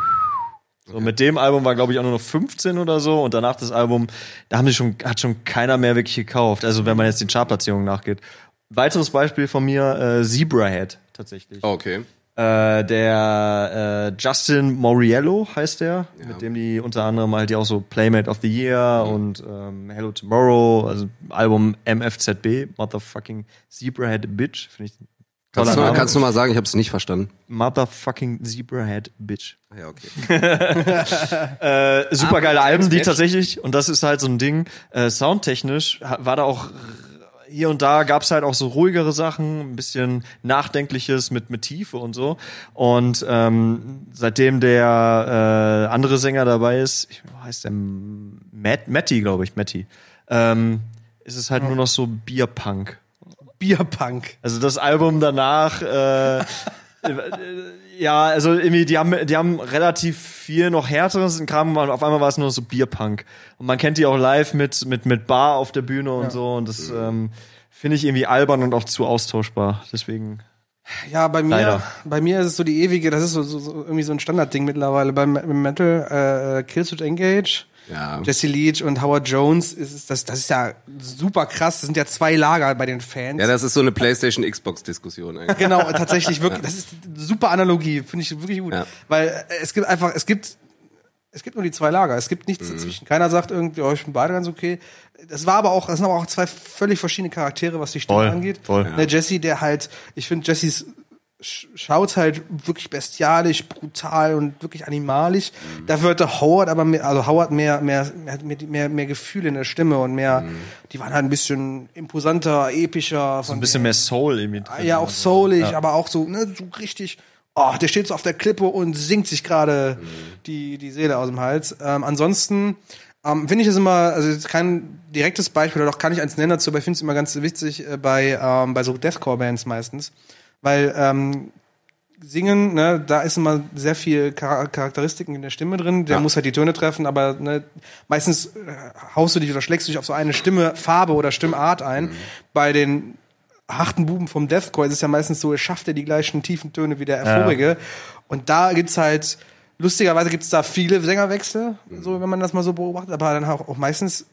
so mit dem Album war glaube ich auch nur noch 15 oder so und danach das Album, da haben sie schon hat schon keiner mehr wirklich gekauft. Also wenn man jetzt den Chartplatzierungen nachgeht. Weiteres Beispiel von mir äh, Zebrahead tatsächlich. Okay. Äh, der äh, Justin Moriello heißt der, mit dem die unter anderem halt ja auch so Playmate of the Year und ähm, Hello Tomorrow, also Album MFZB, Motherfucking Zebrahead Bitch, finde ich Kannst du, kannst du mal sagen, ich habe es nicht verstanden. Motherfucking Zebrahead Bitch. Ah, Ja, okay. Äh, super geile Alben, die tatsächlich, und das ist halt so ein Ding, äh, soundtechnisch war da auch hier und da gab's halt auch so ruhigere Sachen, ein bisschen Nachdenkliches mit, mit Tiefe und so. Und ähm, seitdem der äh, andere Sänger dabei ist, ich, wie heißt der Matt, Matty, glaube ich, Matty, ähm, ist es halt nur noch so Bierpunk. Bierpunk. Also das Album danach, äh, ja, also irgendwie, die haben, die haben relativ viel noch härteres und auf einmal war es nur so Bierpunk. Und man kennt die auch live mit, mit, mit Bar auf der Bühne und so und das ähm, finde ich irgendwie albern und auch zu austauschbar. Deswegen. Ja, bei mir, Leider. bei mir ist es so die ewige, das ist so, so, so irgendwie so ein Standardding mittlerweile. Beim, beim Metal, äh, Killswitch Engage, Ja. Jesse Leach und Howard Jones, ist das, das ist ja super krass. Das sind ja zwei Lager bei den Fans. Ja, das ist so eine PlayStation Xbox Diskussion eigentlich. Genau, tatsächlich wirklich. Das ist eine super Analogie, finde ich wirklich gut. Ja. Weil äh, es gibt einfach, es gibt, es gibt nur die zwei Lager. Es gibt nichts dazwischen. Keiner sagt irgendwie, oh, ich bin beide ganz okay. Das war aber auch, das sind aber auch zwei völlig verschiedene Charaktere, was die Stimme Voll, angeht. voll. Ne, Jesse, der halt, ich finde Jessys Sch- schaut halt wirklich bestialisch, brutal und wirklich animalisch. Dafür hatte Howard aber mehr, also Howard mehr, mehr, mehr, mehr, mehr, mehr Gefühl in der Stimme und mehr, die waren halt ein bisschen imposanter, epischer. So ein bisschen mehr Soul drin. Ja, auch soulig, aber auch so, ne, so richtig, oh, der steht so auf der Klippe und singt sich gerade die, die Seele aus dem Hals. Ähm, ansonsten ähm, finde ich es immer, also jetzt kein direktes Beispiel, oder doch kann ich eins nennen dazu, aber ich finde es immer ganz witzig äh, bei, ähm, bei so Deathcore-Bands meistens. Weil ähm, singen, ne, da ist immer sehr viel Char Charakteristiken in der Stimme drin. Der Ja. muss halt die Töne treffen, aber ne, meistens äh, haust du dich oder schlägst du dich auf so eine Stimme, Farbe oder Stimmart ein. Bei den harten Buben vom Deathcore ist es ja meistens so, er schafft ja die gleichen tiefen Töne wie der vorige. Und da gibt's halt, lustigerweise gibt's da viele Sängerwechsel, so wenn man das mal so beobachtet, aber dann auch, auch meistens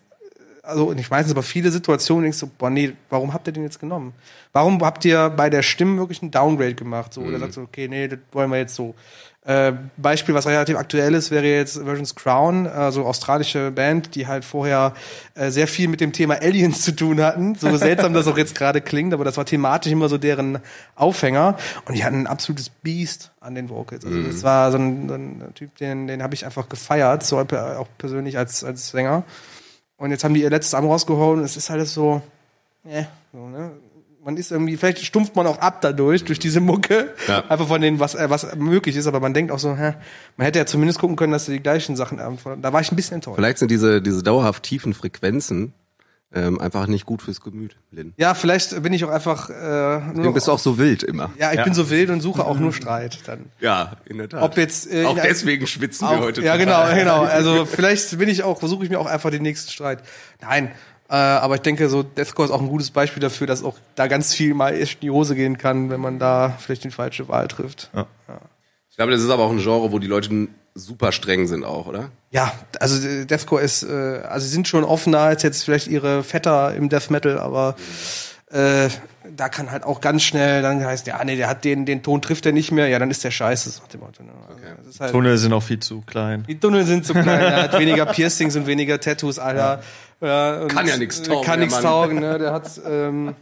also nicht meistens, aber viele Situationen denkst du, boah, nee, warum habt ihr den jetzt genommen? Warum habt ihr bei der Stimme wirklich einen Downgrade gemacht? So, oder sagst du, okay, nee, das wollen wir jetzt so. Äh, Beispiel, was relativ aktuell ist, wäre jetzt Virgin's Crown, also australische Band, die halt vorher äh, sehr viel mit dem Thema Aliens zu tun hatten. So seltsam das auch jetzt gerade klingt, aber das war thematisch immer so deren Aufhänger. Und die hatten ein absolutes Beast an den Vocals. Also das war so ein, so ein Typ, den, den habe ich einfach gefeiert, so auch persönlich als, als Sänger. Und jetzt haben die ihr letztes Album rausgehauen und es ist alles so, äh, so, ne? Man ist irgendwie, vielleicht stumpft man auch ab dadurch, durch diese Mucke. Ja. Einfach von dem, was, äh, was möglich ist, aber man denkt auch so, hä, man hätte ja zumindest gucken können, dass sie die gleichen Sachen antworten. Da war ich ein bisschen enttäuscht. Vielleicht sind diese, diese dauerhaft tiefen Frequenzen ähm, einfach nicht gut fürs Gemüt, Lin. Ja, vielleicht bin ich auch einfach äh, nur noch, bist du auch so wild immer. ja, ich bin so wild und suche auch nur Streit dann. Ja, in der Tat. Ob jetzt äh, auch deswegen schwitzen wir Auch, heute. ja, total. genau, genau. Also vielleicht bin ich auch, versuche ich mir auch einfach den nächsten Streit. Nein, äh, aber ich denke, so Deathcore ist auch ein gutes Beispiel dafür, dass auch da ganz viel mal echt in die Hose gehen kann, wenn man da vielleicht die falsche Wahl trifft. Ja, Ich glaube, das ist aber auch ein Genre, wo die Leute super streng sind auch, oder? also äh, Deathcore ist, äh, also sie sind schon offener als jetzt vielleicht ihre Vetter im Death Metal, aber äh, da kann halt auch ganz schnell dann heißt, ja, nee, der hat den, den Ton trifft er nicht mehr, ja, dann ist der scheiße. Nach dem Motto, ne? Also, das ist halt, Tunnel sind auch viel zu klein. Die Tunnel sind zu klein, er hat weniger Piercings und weniger Tattoos, Alter. Ja. und Kann ja nix taugen, Kann der nichts taugen, ne? Der hat, ähm,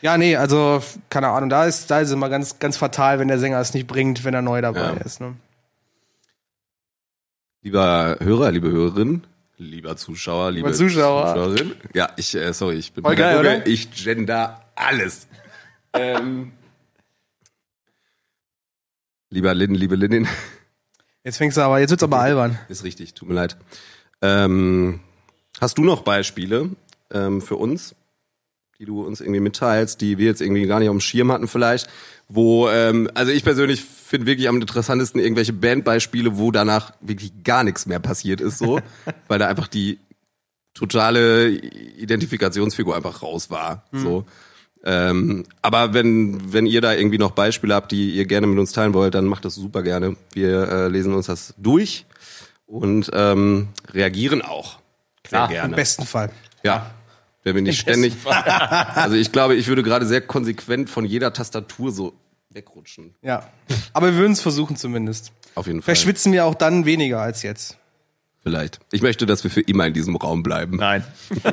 ja, nee, also, keine Ahnung, da ist, da ist es immer ganz, ganz fatal, wenn der Sänger es nicht bringt, wenn er neu dabei Ja. ist, ne? Lieber Hörer, liebe Hörerin, lieber Zuschauer, liebe Zuschauer. Zuschauerin. Ja, ich, äh, sorry, ich bin Voll geil, oder? ich gender alles. ähm, lieber Lin, liebe Linin, Jetzt fängst du aber, jetzt wird's aber albern. ist richtig, tut mir leid. Ähm, hast du noch Beispiele ähm, für uns, die du uns irgendwie mitteilst, die wir jetzt irgendwie gar nicht auf dem Schirm hatten vielleicht, wo, ähm, also ich persönlich finde wirklich am interessantesten irgendwelche Bandbeispiele, wo danach wirklich gar nichts mehr passiert ist, so, weil da einfach die totale Identifikationsfigur einfach raus war, so. Ähm, aber wenn, wenn ihr da irgendwie noch Beispiele habt, die ihr gerne mit uns teilen wollt, dann macht das super gerne. Wir äh, lesen uns das durch und ähm, reagieren auch. Sehr Im gerne. besten Fall. Ja. Wenn wir nicht ständig. Also ich glaube, ich würde gerade sehr konsequent von jeder Tastatur so wegrutschen. Ja. Aber wir würden es versuchen zumindest. Auf jeden Fall. Vielleicht schwitzen wir auch dann weniger als jetzt. Vielleicht. Ich möchte, dass wir für immer in diesem Raum bleiben. Nein.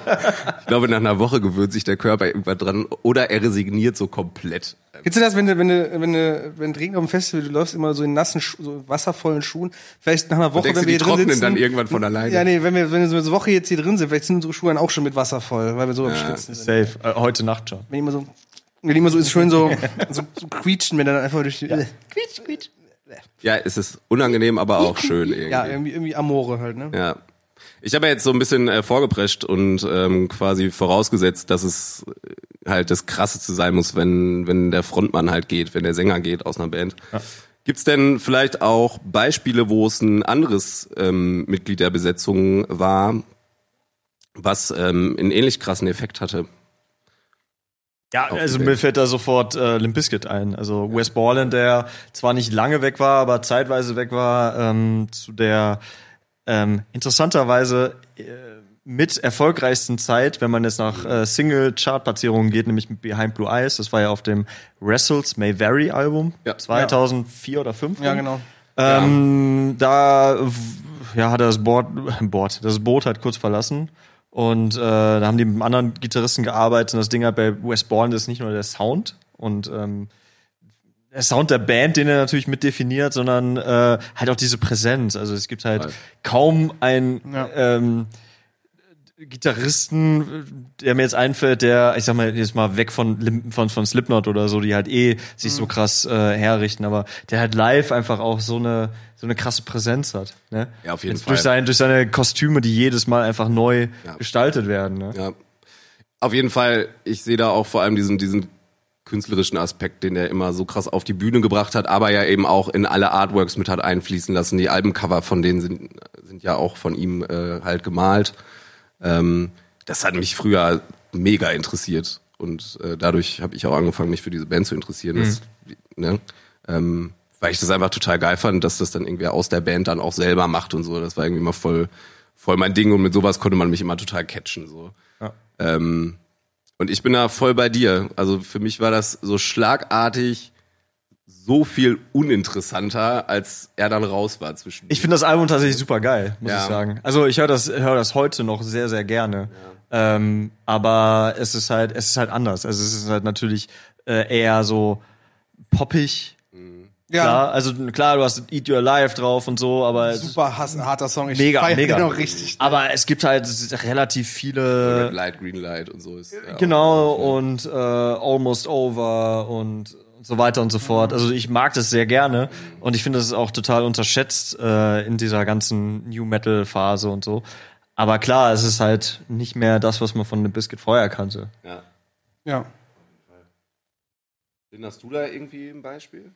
Ich glaube, nach einer Woche gewöhnt sich der Körper irgendwann dran oder er resigniert so komplett. Kennst du das, wenn du, wenn du, wenn du, wenn es regnet auf dem Festival, du läufst immer so in nassen, so wasservollen Schuhen, vielleicht nach einer Woche, denkst wenn wir die hier drin trocknen sitzen. dann irgendwann von alleine? Ja, nee, wenn wir, wenn wir so eine Woche jetzt hier drin sind, vielleicht sind unsere Schuhe dann auch schon mit Wasser voll, weil wir so am Ja, Schwitzen sind. Safe. Äh, heute Nacht schon. Wenn die immer so, wenn immer so, ist schön so, so, so quietschen, wenn dann einfach durch die, quietsch, quietsch. Ja, es ist unangenehm, aber auch schön irgendwie. Ja, irgendwie, irgendwie Amore halt, ne? Ja. Ich habe ja jetzt so ein bisschen äh, vorgeprescht und ähm, quasi vorausgesetzt, dass es äh, halt das Krasseste sein muss, wenn, wenn der Frontmann halt geht, wenn der Sänger geht aus einer Band. Gibt's denn vielleicht auch Beispiele, wo es ein anderes ähm, Mitglied der Besetzung war, was ähm, einen ähnlich krassen Effekt hatte? Ja, also mir fällt da sofort äh, Limp Bizkit ein. Also Wes Borland, der zwar nicht lange weg war, aber zeitweise weg war, ähm, zu der ähm, interessanterweise äh, mit erfolgreichsten Zeit, wenn man jetzt nach äh, Single-Chart-Platzierungen geht, nämlich mit Behind Blue Eyes. Das war ja auf dem Wrestles May Vary Album, Ja. 2004 oder 2005. Ja, genau. Ähm, Da w- ja, hat er das Board, Board, das Boot halt kurz verlassen. Und äh, da haben die mit einem anderen Gitarristen gearbeitet und das Ding halt bei West Borland ist nicht nur der Sound und ähm, der Sound der Band, den er natürlich mit definiert, sondern äh, halt auch diese Präsenz. Also es gibt halt Voll. kaum einen Ja. ähm, Gitarristen, der mir jetzt einfällt, der, ich sag mal, jetzt mal weg von, von, von Slipknot oder so, die halt eh sich Mhm. so krass äh, herrichten, aber der halt live einfach auch so eine, so eine krasse Präsenz hat. Ne? Ja, auf jeden Jetzt Fall. Durch, sein, durch seine Kostüme, die jedes Mal einfach neu Ja. gestaltet werden. Ne? Ja. Auf jeden Fall, ich sehe da auch vor allem diesen, diesen künstlerischen Aspekt, den er immer so krass auf die Bühne gebracht hat, aber ja eben auch in alle Artworks mit hat einfließen lassen. Die Albencover von denen sind, sind ja auch von ihm äh, halt gemalt. Ähm, das hat mich früher mega interessiert und äh, dadurch habe ich auch angefangen, mich für diese Band zu interessieren. Das, ne? ähm, weil ich das einfach total geil fand, dass das dann irgendwie aus der Band dann auch selber macht und so. Das war irgendwie immer voll, voll mein Ding und mit sowas konnte man mich immer total catchen. So. Ja. Ähm, und ich bin da voll bei dir. Also für mich war das so schlagartig so viel uninteressanter, als er dann raus war zwischen. Ich finde das Album tatsächlich super geil, muss Ja. ich sagen. Also ich höre das, höre das heute noch sehr, sehr gerne. Ähm, aber es ist halt, es ist halt anders. Also es ist halt natürlich äh, eher so poppig. Ja, Klar, also klar, du hast Eat Your Alive drauf und so, aber es- super hass, harter Song. Ich mega, mega. den auch richtig. Aber es gibt halt relativ viele Red Light, Green Light und so ist. ja Genau, und äh, Almost Over und so weiter und so fort. Also ich mag das sehr gerne und ich finde, das ist auch total unterschätzt äh, in dieser ganzen New Metal Phase und so. Aber klar, es ist halt nicht mehr das, was man von The Biscuit vorher kannte. Ja. Ja. Lynn, hast du da irgendwie ein Beispiel?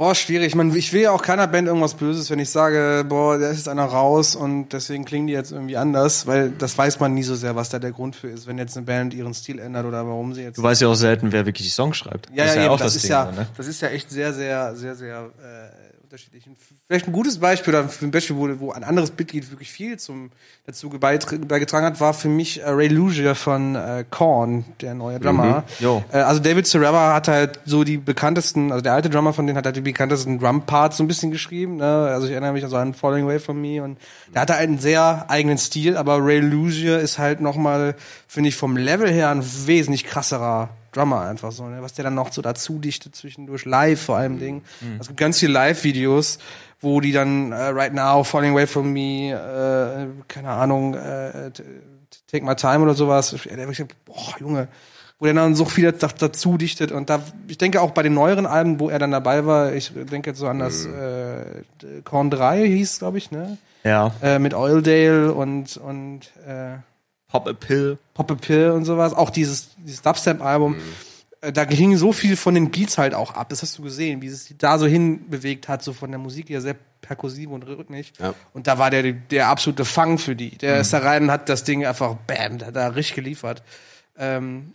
Boah, schwierig. Man, ich will ja auch keiner Band irgendwas Böses, wenn ich sage, boah, da ist jetzt einer raus und deswegen klingen die jetzt irgendwie anders, weil das weiß man nie so sehr, was da der Grund für ist, wenn jetzt eine Band ihren Stil ändert oder warum sie jetzt. Du weißt ja auch selten, wer wirklich die Songs schreibt. ja, Das ja, ist eben, auch das, das, ist Ding. ja, ne? das ist ja echt sehr, sehr, sehr, sehr äh, unterschiedlich. Und Vielleicht ein gutes Beispiel oder ein Beispiel, wo, wo ein anderes Mitglied wirklich viel zum dazu beigetragen hat, war für mich äh, Ray Lugia von äh, Korn, der neue Drummer. Jo. Äh, also David Serrava hat halt so die bekanntesten, also der alte Drummer von denen hat halt die bekanntesten Drum-Parts so ein bisschen geschrieben. Ne? Also ich erinnere mich also an Falling Away from Me und der hatte einen sehr eigenen Stil, aber Ray Lugia ist halt nochmal, finde ich, vom Level her ein wesentlich krasserer Drummer einfach so, ne? was der dann noch so dazu dichtet zwischendurch, live vor allem Ding. Es gibt ganz viele Live-Videos, wo die dann äh, Right Now, Falling Away from Me, äh, keine Ahnung, äh, Take My Time oder sowas. Der wirklich, boah, Junge, wo der dann so viel da- dazu dichtet und da, ich denke auch bei den neueren Alben, wo er dann dabei war, ich denke jetzt so an das äh, Korn 3 hieß, glaube ich, ne? Ja. Äh, mit Oildale und und äh, Pop a Pill. Pop a Pill und sowas, auch dieses, dieses Dubstep-Album, äh, da hing so viel von den Beats halt auch ab. Das hast du gesehen, wie es sich da so hinbewegt hat, so von der Musik her sehr perkussiv und rhythmisch. Ja. Und da war der, der absolute Fang für die. Der ist da rein und hat das Ding einfach, bam, da, da richtig geliefert. Ähm,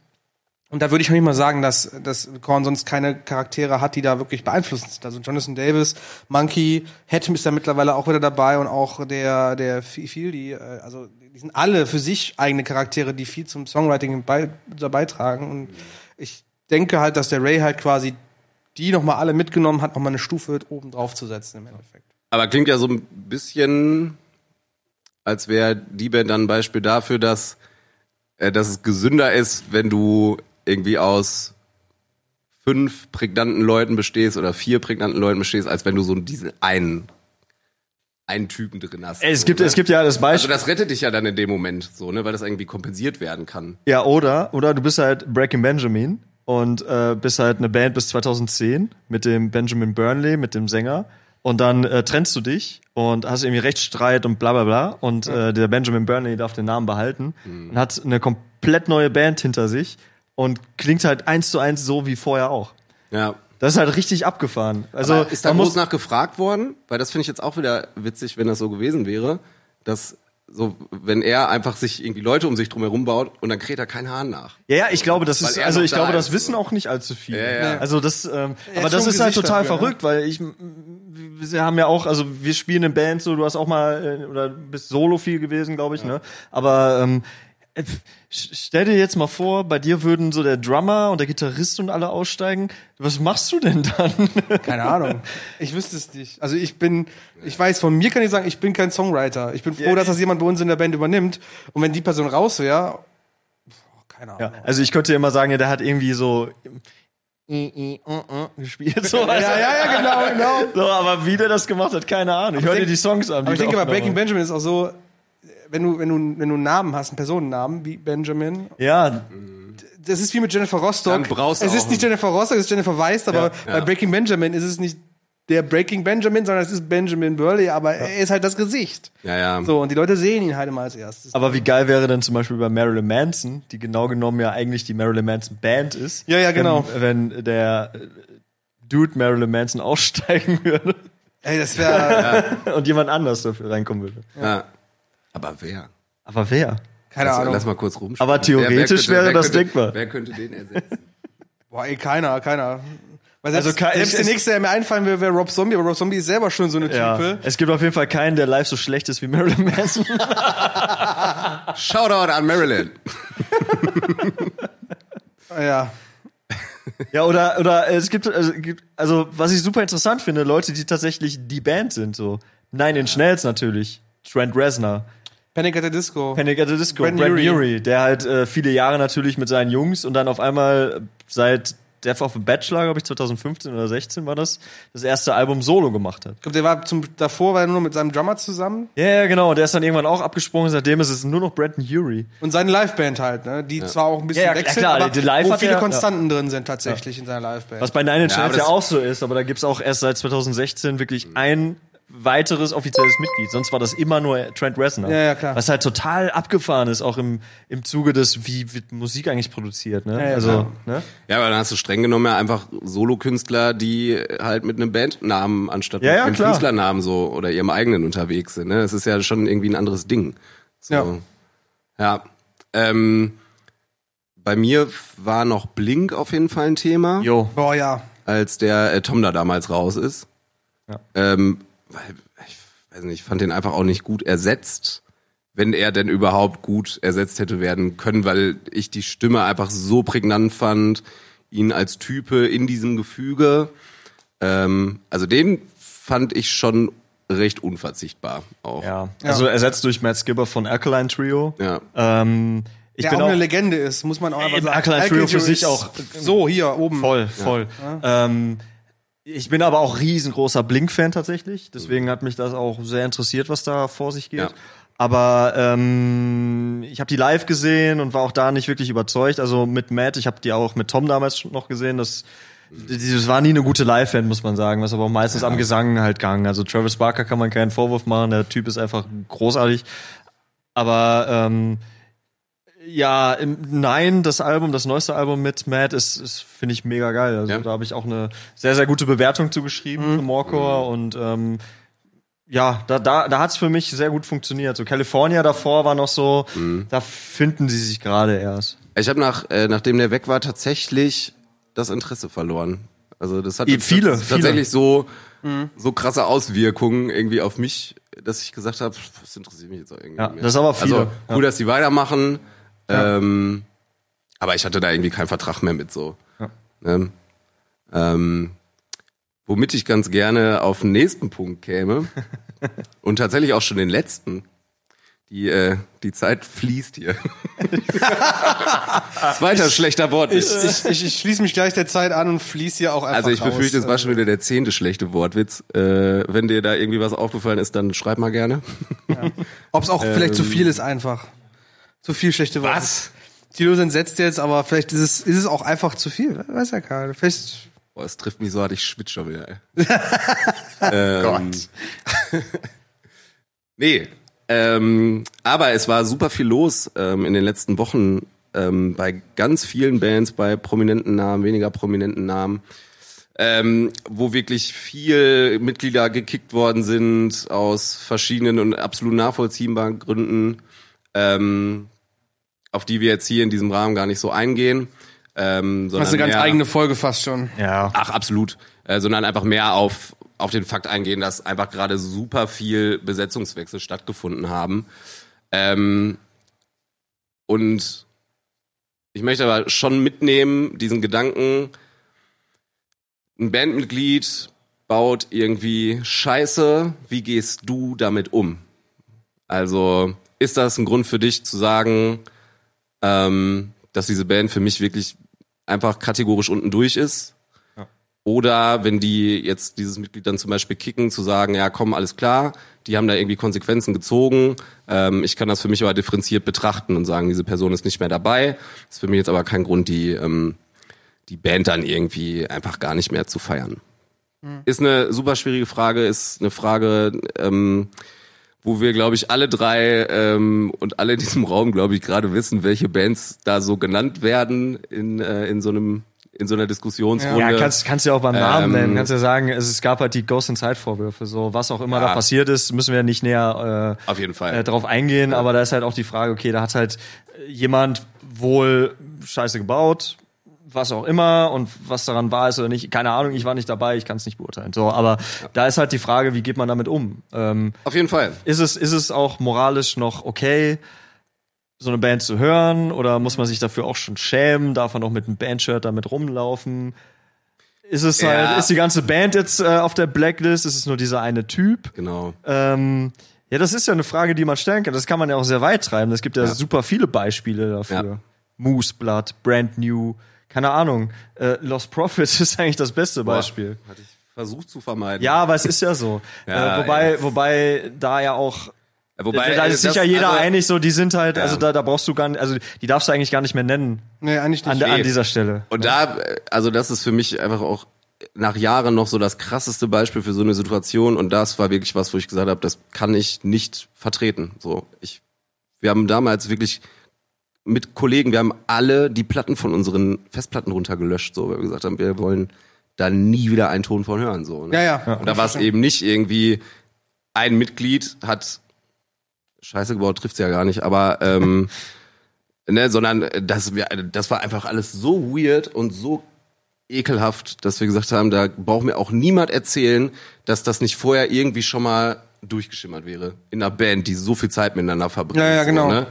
und da würde ich mal sagen, dass, dass Korn sonst keine Charaktere hat, die da wirklich beeinflussend sind. Also Jonathan Davis, Monkey, Hatton ist da mittlerweile auch wieder dabei und auch der, der viel, die, äh, also die sind alle für sich eigene Charaktere, die viel zum Songwriting bei, da beitragen. Und ich denke halt, dass der Ray halt quasi die nochmal alle mitgenommen hat, nochmal eine Stufe oben drauf zu setzen im Endeffekt. Aber klingt ja so ein bisschen, als wäre die Band dann ein Beispiel dafür, dass, äh, dass es gesünder ist, wenn du irgendwie aus fünf prägnanten Leuten bestehst oder vier prägnanten Leuten bestehst, als wenn du so diesen einen, einen Typen drin hast. Es so, gibt, ne? es gibt ja das Also Beispiel. das rettet dich ja dann in dem Moment so, ne, weil das irgendwie kompensiert werden kann. Ja, oder, oder du bist halt Breaking Benjamin und äh, bist halt eine Band bis 2010 mit dem Benjamin Burnley, mit dem Sänger. Und dann äh, trennst du dich und hast irgendwie Rechtsstreit und bla bla bla. Und äh, der Benjamin Burnley darf den Namen behalten und hat eine komplett neue Band hinter sich und klingt halt eins zu eins so wie vorher auch. Ja. Das ist halt richtig abgefahren. Also Aber ist da groß muss nach gefragt worden? Weil das finde ich jetzt auch wieder witzig, wenn das so gewesen wäre, dass so, wenn er einfach sich irgendwie Leute um sich drum herum baut und dann kräht er kein Hahn nach. Ja, ja, ich glaube, das Weil ist, also ich da glaube, das ist, wissen auch nicht allzu viele. Ja, ja. Also das, ähm, Er aber das ist halt total dafür, ne? verrückt, weil ich, wir haben ja auch, also wir spielen in Bands, so du hast auch mal äh, oder bist Solo viel gewesen, glaube ich, ne? Aber ähm, äh, stell dir jetzt mal vor, bei dir würden so der Drummer und der Gitarrist und alle aussteigen. Was machst du denn dann? Keine Ahnung. Ich wüsste es nicht. Also ich bin, ich weiß, von mir kann ich sagen, ich bin kein Songwriter. Ich bin froh, Ja, dass das jemand bei uns in der Band übernimmt. Und wenn die Person raus wäre, keine Ahnung. ja, also ich könnte dir immer sagen, ja, der hat irgendwie so i, i, uh, uh, gespielt. So, Ja, ja, ja, genau, genau. So, aber wie der das gemacht hat, keine Ahnung. Ich höre dir die Songs an. die Aber ich denke, bei laufen Breaking. Benjamin ist auch so, wenn du, wenn du, wenn du einen Namen hast, einen Personennamen, wie Benjamin, Ja, das ist wie mit Jennifer Rostock. Dann brauchst du es auch ist nicht Jennifer Rostock, es ist Jennifer Weist, aber Ja, bei ja. Breaking Benjamin ist es nicht der Breaking Benjamin, sondern es ist Benjamin Burley, aber er ist halt das Gesicht. Ja, ja. So, und die Leute sehen ihn halt immer als erstes. Aber wie geil wäre denn zum Beispiel bei Marilyn Manson, die genau genommen ja eigentlich die Marilyn Manson Band ist. Ja, ja, genau. Wenn, wenn der äh, Dude Marilyn Manson aussteigen würde Ey, das wäre, und jemand anders dafür reinkommen würde. ja. Aber wer? Aber wer? keine lass, Ahnung. lass mal kurz rum. Aber theoretisch wäre das könnte, denkbar. Wer könnte den ersetzen? Boah, ey, keiner, keiner. Weil selbst, Also, selbst es- der nächste, der mir einfallen will, wäre Rob Zombie, aber Rob Zombie ist selber schon so eine Ja. Type. Es gibt auf jeden Fall keinen, der live so schlecht ist wie Marilyn Manson. Shoutout an Marilyn. Ja. Ja, oder, oder es gibt, also, gibt, also was ich super interessant finde, Leute, die tatsächlich die Band sind, so. Nein, in Schnells natürlich. Trent Reznor. Panic at the Disco. Panic at the Disco, Brandon Brandon Urie. Urie, der halt äh, viele Jahre natürlich mit seinen Jungs und dann auf einmal seit Death of a Bachelor, glaube ich, 2015 oder 16 war das, das erste Album Solo gemacht hat. Ich glaube, der war zum, davor war er nur mit seinem Drummer zusammen Ja, ja, genau. Und der ist dann irgendwann auch abgesprungen. Seitdem ist es nur noch Brandon Urie. und seine Liveband halt, ne? Die zwar auch ein bisschen Ja, ja, wechselt, klar, aber die Live wo viele er- Konstanten drin sind tatsächlich in seiner Liveband. Was bei Nine Inch Ja, Nails ja, das- auch so ist, aber da gibt's auch erst seit 2016 wirklich ein weiteres offizielles Mitglied. Sonst war das immer nur Trent Reznor. Ja, ja, klar. Was halt total abgefahren ist, auch im, im Zuge des, wie wird Musik eigentlich produziert, ne? Ja, ja, also, klar. ne? Ja, aber dann hast du streng genommen ja einfach Solokünstler, die halt mit einem Bandnamen anstatt Ja, mit ja, einem klar. Künstlernamen so oder ihrem eigenen unterwegs sind. Ne? Es ist ja schon irgendwie ein anderes Ding. So. Ja. Ja. Ähm, bei mir war noch Blink auf jeden Fall ein Thema, Jo. Boah, ja. als der äh, Tom da damals raus ist. Ja. Ähm, weil, ich weiß nicht, ich fand den einfach auch nicht gut ersetzt, wenn er denn überhaupt gut ersetzt hätte werden können, weil ich die Stimme einfach so prägnant fand, ihn als Type in diesem Gefüge. Ähm, also den fand ich schon recht unverzichtbar auch. Ja. Also ersetzt durch Matt Skipper von Alkaline Trio. Ja. Ähm, ich Der bin auch auch eine Legende ist, muss man auch einfach sagen. Alkaline Trio für sich auch- So, hier oben. Voll, voll. Ähm, ich bin aber auch riesengroßer Blink-Fan tatsächlich. Deswegen hat mich das auch sehr interessiert, was da vor sich geht. Ja. Aber ähm, ich habe die live gesehen und war auch da nicht wirklich überzeugt. Also mit Matt, ich habe die auch mit Tom damals noch gesehen. Das, das war nie eine gute Live-Band, muss man sagen. Was aber auch meistens am Gesang halt gang. Also Travis Barker kann man keinen Vorwurf machen. Der Typ ist einfach großartig. Aber ähm, ja, im, nein, das Album, das neueste Album mit Matt ist, ist finde ich mega geil. Also Ja. da habe ich auch eine sehr, sehr gute Bewertung zugeschrieben für Morecore und ähm, ja, da, da, da hat's für mich sehr gut funktioniert. So California davor war noch so, da finden sie sich gerade erst. Ich habe nach, äh, nachdem der weg war, tatsächlich das Interesse verloren. Also das hat Eh, viele, das, viele. tatsächlich so so krasse Auswirkungen irgendwie auf mich, dass ich gesagt habe, das interessiert mich jetzt auch irgendwie Ja, mehr. das ist aber viele. Also cool, dass die weitermachen. Ähm, aber ich hatte da irgendwie keinen Vertrag mehr mit so. Ja. Ne? Ähm, womit ich ganz gerne auf den nächsten Punkt käme und tatsächlich auch schon den letzten. Die, äh, die Zeit fließt hier. Zweiter schlechter Wort. Ich, ich, ich, ich schließe mich gleich der Zeit an und fließe hier auch einfach also ich raus. befürchte, es war schon wieder der zehnte schlechte Wortwitz. Äh, wenn dir da irgendwie was aufgefallen ist, dann schreib mal gerne. Ob es auch vielleicht zu viel ist einfach. Zu viel schlechte Worte. Was? Tilo entsetzt jetzt, aber vielleicht ist es, ist es auch einfach zu viel. Weiß ja keiner. Vielleicht, Boah, es trifft mich so hart, ich schwitze schon wieder. Ey. ähm, nee, ähm, aber es war super viel los ähm, in den letzten Wochen ähm, bei ganz vielen Bands, bei prominenten Namen, weniger prominenten Namen, ähm, wo wirklich viel Mitglieder gekickt worden sind aus verschiedenen und absolut nachvollziehbaren Gründen, ähm, auf die wir jetzt hier in diesem Rahmen gar nicht so eingehen. Ähm, das ist eine ganz mehr- eigene Folge fast schon. Ja. Ach, absolut. Äh, sondern einfach mehr auf, auf den Fakt eingehen, dass einfach gerade super viel Besetzungswechsel stattgefunden haben. Ähm, und ich möchte aber schon mitnehmen, diesen Gedanken, ein Bandmitglied baut irgendwie Scheiße, wie gehst du damit um? Also ist das ein Grund für dich zu sagen, ähm, dass diese Band für mich wirklich einfach kategorisch unten durch ist? Oder wenn die jetzt dieses Mitglied dann zum Beispiel kicken, zu sagen, ja komm, alles klar, die haben da irgendwie Konsequenzen gezogen. Ähm, ich kann das für mich aber differenziert betrachten und sagen, diese Person ist nicht mehr dabei. Das ist für mich jetzt aber kein Grund, die, ähm, die Band dann irgendwie einfach gar nicht mehr zu feiern. Ist eine super schwierige Frage, ist eine Frage, ähm, wo wir, glaube ich, alle drei ähm, und alle in diesem Raum, glaube ich, gerade wissen, welche Bands da so genannt werden in, äh, in so einem in so einer Diskussionsrunde. Ja, kannst, kannst du ja auch beim Namen Ähm, nennen. Kannst ja sagen, es, es gab halt die Ghost Inside Vorwürfe. So, was auch immer Ja. da passiert ist, müssen wir nicht näher äh, Auf jeden Fall. äh, drauf eingehen. Aber da ist halt auch die Frage, okay, da hat halt jemand wohl Scheiße gebaut, was auch immer und was daran war ist oder nicht. Keine Ahnung, ich war nicht dabei, ich kann es nicht beurteilen. So, aber da ist halt die Frage, wie geht man damit um? Ähm, Auf jeden Fall. ist es, ist es auch moralisch noch okay, so eine Band zu hören? Oder muss man sich dafür auch schon schämen? Darf man auch mit einem Bandshirt damit rumlaufen? Ist es Ja. halt, ist die ganze Band jetzt äh, auf der Blacklist? Ist es nur dieser eine Typ? Genau. Ähm, ja, das ist ja eine Frage, die man stellen kann. Das kann man ja auch sehr weit treiben. Es gibt ja, Ja. super viele Beispiele dafür. Ja. Moose Blood, Brand New, keine Ahnung. Äh, Lost Profits ist eigentlich das beste Beispiel. Hatte ich versucht zu vermeiden. Ja, aber es ist ja so. Ja, äh, wobei, ja. wobei da ja auch Wobei, da äh, ist sich das- ja jeder also, einig, so die sind halt, Ja. also da, da brauchst du gar nicht, also die darfst du eigentlich gar nicht mehr nennen Nee, eigentlich nicht. an, an dieser Stelle. Und da, äh, also das ist für mich einfach auch nach Jahren noch so das krasseste Beispiel für so eine Situation. Und das war wirklich was, wo ich gesagt habe, das kann ich nicht vertreten. So, ich, wir haben damals wirklich mit Kollegen, wir haben alle die Platten von unseren Festplatten runtergelöscht, so, weil wir gesagt haben, wir wollen da nie wieder einen Ton von hören, so. Ne? Ja, ja. Und da war es eben nicht irgendwie, ein Mitglied hat Scheiße gebaut, trifft's ja gar nicht, aber ähm, ne, sondern das, wir, das war einfach alles so weird und so ekelhaft, dass wir gesagt haben, da braucht mir auch niemand erzählen, dass das nicht vorher irgendwie schon mal durchgeschimmert wäre in einer Band, die so viel Zeit miteinander verbringt. Ja, ja, genau. So, ne?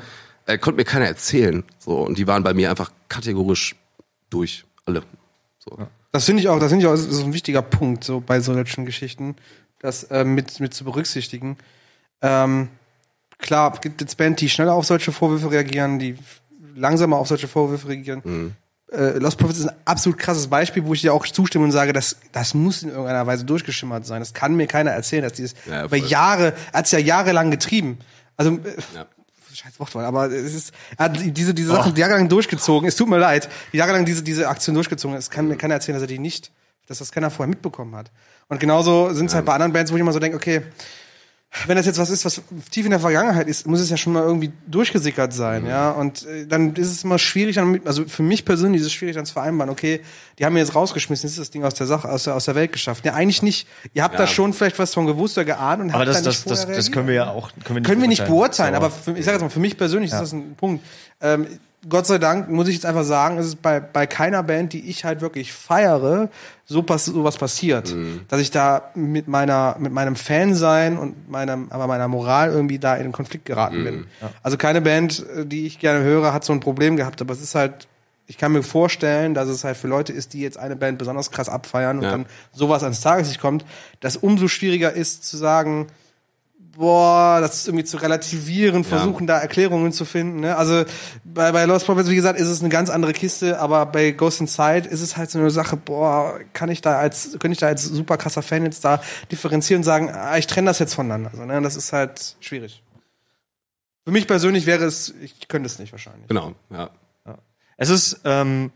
Äh, konnte mir keiner erzählen. So und die waren bei mir einfach kategorisch durch alle. So. Das finde ich auch, das finde ich auch so ein wichtiger Punkt so bei solchen Geschichten, das äh, mit, mit zu berücksichtigen. Ähm, klar, gibt jetzt Band, die schneller auf solche Vorwürfe reagieren, die langsamer auf solche Vorwürfe reagieren. Äh, Lost Prophets ist ein absolut krasses Beispiel, wo ich dir auch zustimme und sage, das, das muss in irgendeiner Weise durchgeschimmert sein. Das kann mir keiner erzählen, dass dieses Ja, über. Jahre, hat es ja jahrelang getrieben. Also äh, Ja. Scheiß Wortwahl, aber es ist, er hat diese, diese Sachen jahrelang durchgezogen. Es tut mir leid, jahrelang diese, diese Aktion durchgezogen. Es kann mir keiner erzählen, dass er die nicht, dass das keiner vorher mitbekommen hat. Und genauso sind es halt bei anderen Bands, wo ich immer so denke, okay, wenn das jetzt was ist, was tief in der Vergangenheit ist, muss es ja schon mal irgendwie durchgesickert sein, ja. Und äh, dann ist es immer schwierig, also für mich persönlich ist es schwierig, dann zu vereinbaren, okay, die haben mir jetzt rausgeschmissen, jetzt ist das Ding aus der Sache, aus der, aus der Welt geschafft. Ja, eigentlich nicht. Ihr habt Ja. da schon vielleicht was von gewusst oder geahnt und Aber habt das, da das, nicht das, das reagiert. können wir ja auch können wir nicht Können wir nicht beurteilen, So. aber für, ich sage jetzt mal, für mich persönlich ist das ein Punkt. Ähm, Gott sei Dank muss ich jetzt einfach sagen, es ist bei, bei keiner Band, die ich halt wirklich feiere, so pass sowas passiert. Dass ich da mit meiner, mit meinem Fansein und meinem, aber meiner Moral irgendwie da in Konflikt geraten bin. Also keine Band, äh, die ich gerne höre, hat so ein Problem gehabt, aber es ist halt, ich kann mir vorstellen, dass es halt für Leute ist, die jetzt eine Band besonders krass abfeiern und Ja. dann sowas ans Tageslicht kommt, dass umso schwieriger ist zu sagen, boah, das ist irgendwie zu relativieren, versuchen da Erklärungen zu finden. Ne? Also bei, bei Lost Prophets, wie gesagt, ist es eine ganz andere Kiste, aber bei Ghost Inside ist es halt so eine Sache, boah, kann ich da als, könnte ich da als super krasser Fan jetzt da differenzieren und sagen, ah, ich trenne das jetzt voneinander. Also, ne? Das ist halt schwierig. Für mich persönlich wäre es, ich könnte es nicht wahrscheinlich. Genau, ja. Es ist, ähm,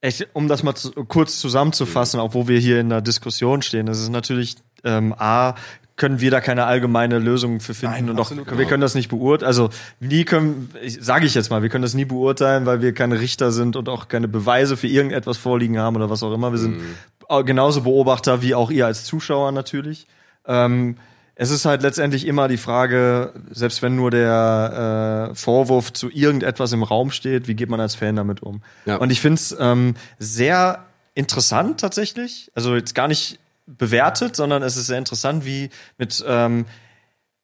echt, um das mal zu, kurz zusammenzufassen, auch wo wir hier in der Diskussion stehen, es ist natürlich, ähm, A, können wir da keine allgemeine Lösung für finden Nein, und auch, absolut wir können das nicht beurteilen. Also nie können, sage ich jetzt mal, wir können das nie beurteilen, weil wir keine Richter sind und auch keine Beweise für irgendetwas vorliegen haben oder was auch immer. Wir sind au- genauso Beobachter wie auch ihr als Zuschauer natürlich. Ähm, es ist halt letztendlich immer die Frage, selbst wenn nur der äh, Vorwurf zu irgendetwas im Raum steht, wie geht man als Fan damit um? Ja. Und ich finde es ähm, sehr interessant tatsächlich. Also jetzt gar nicht bewertet, sondern es ist sehr interessant, wie mit, ähm,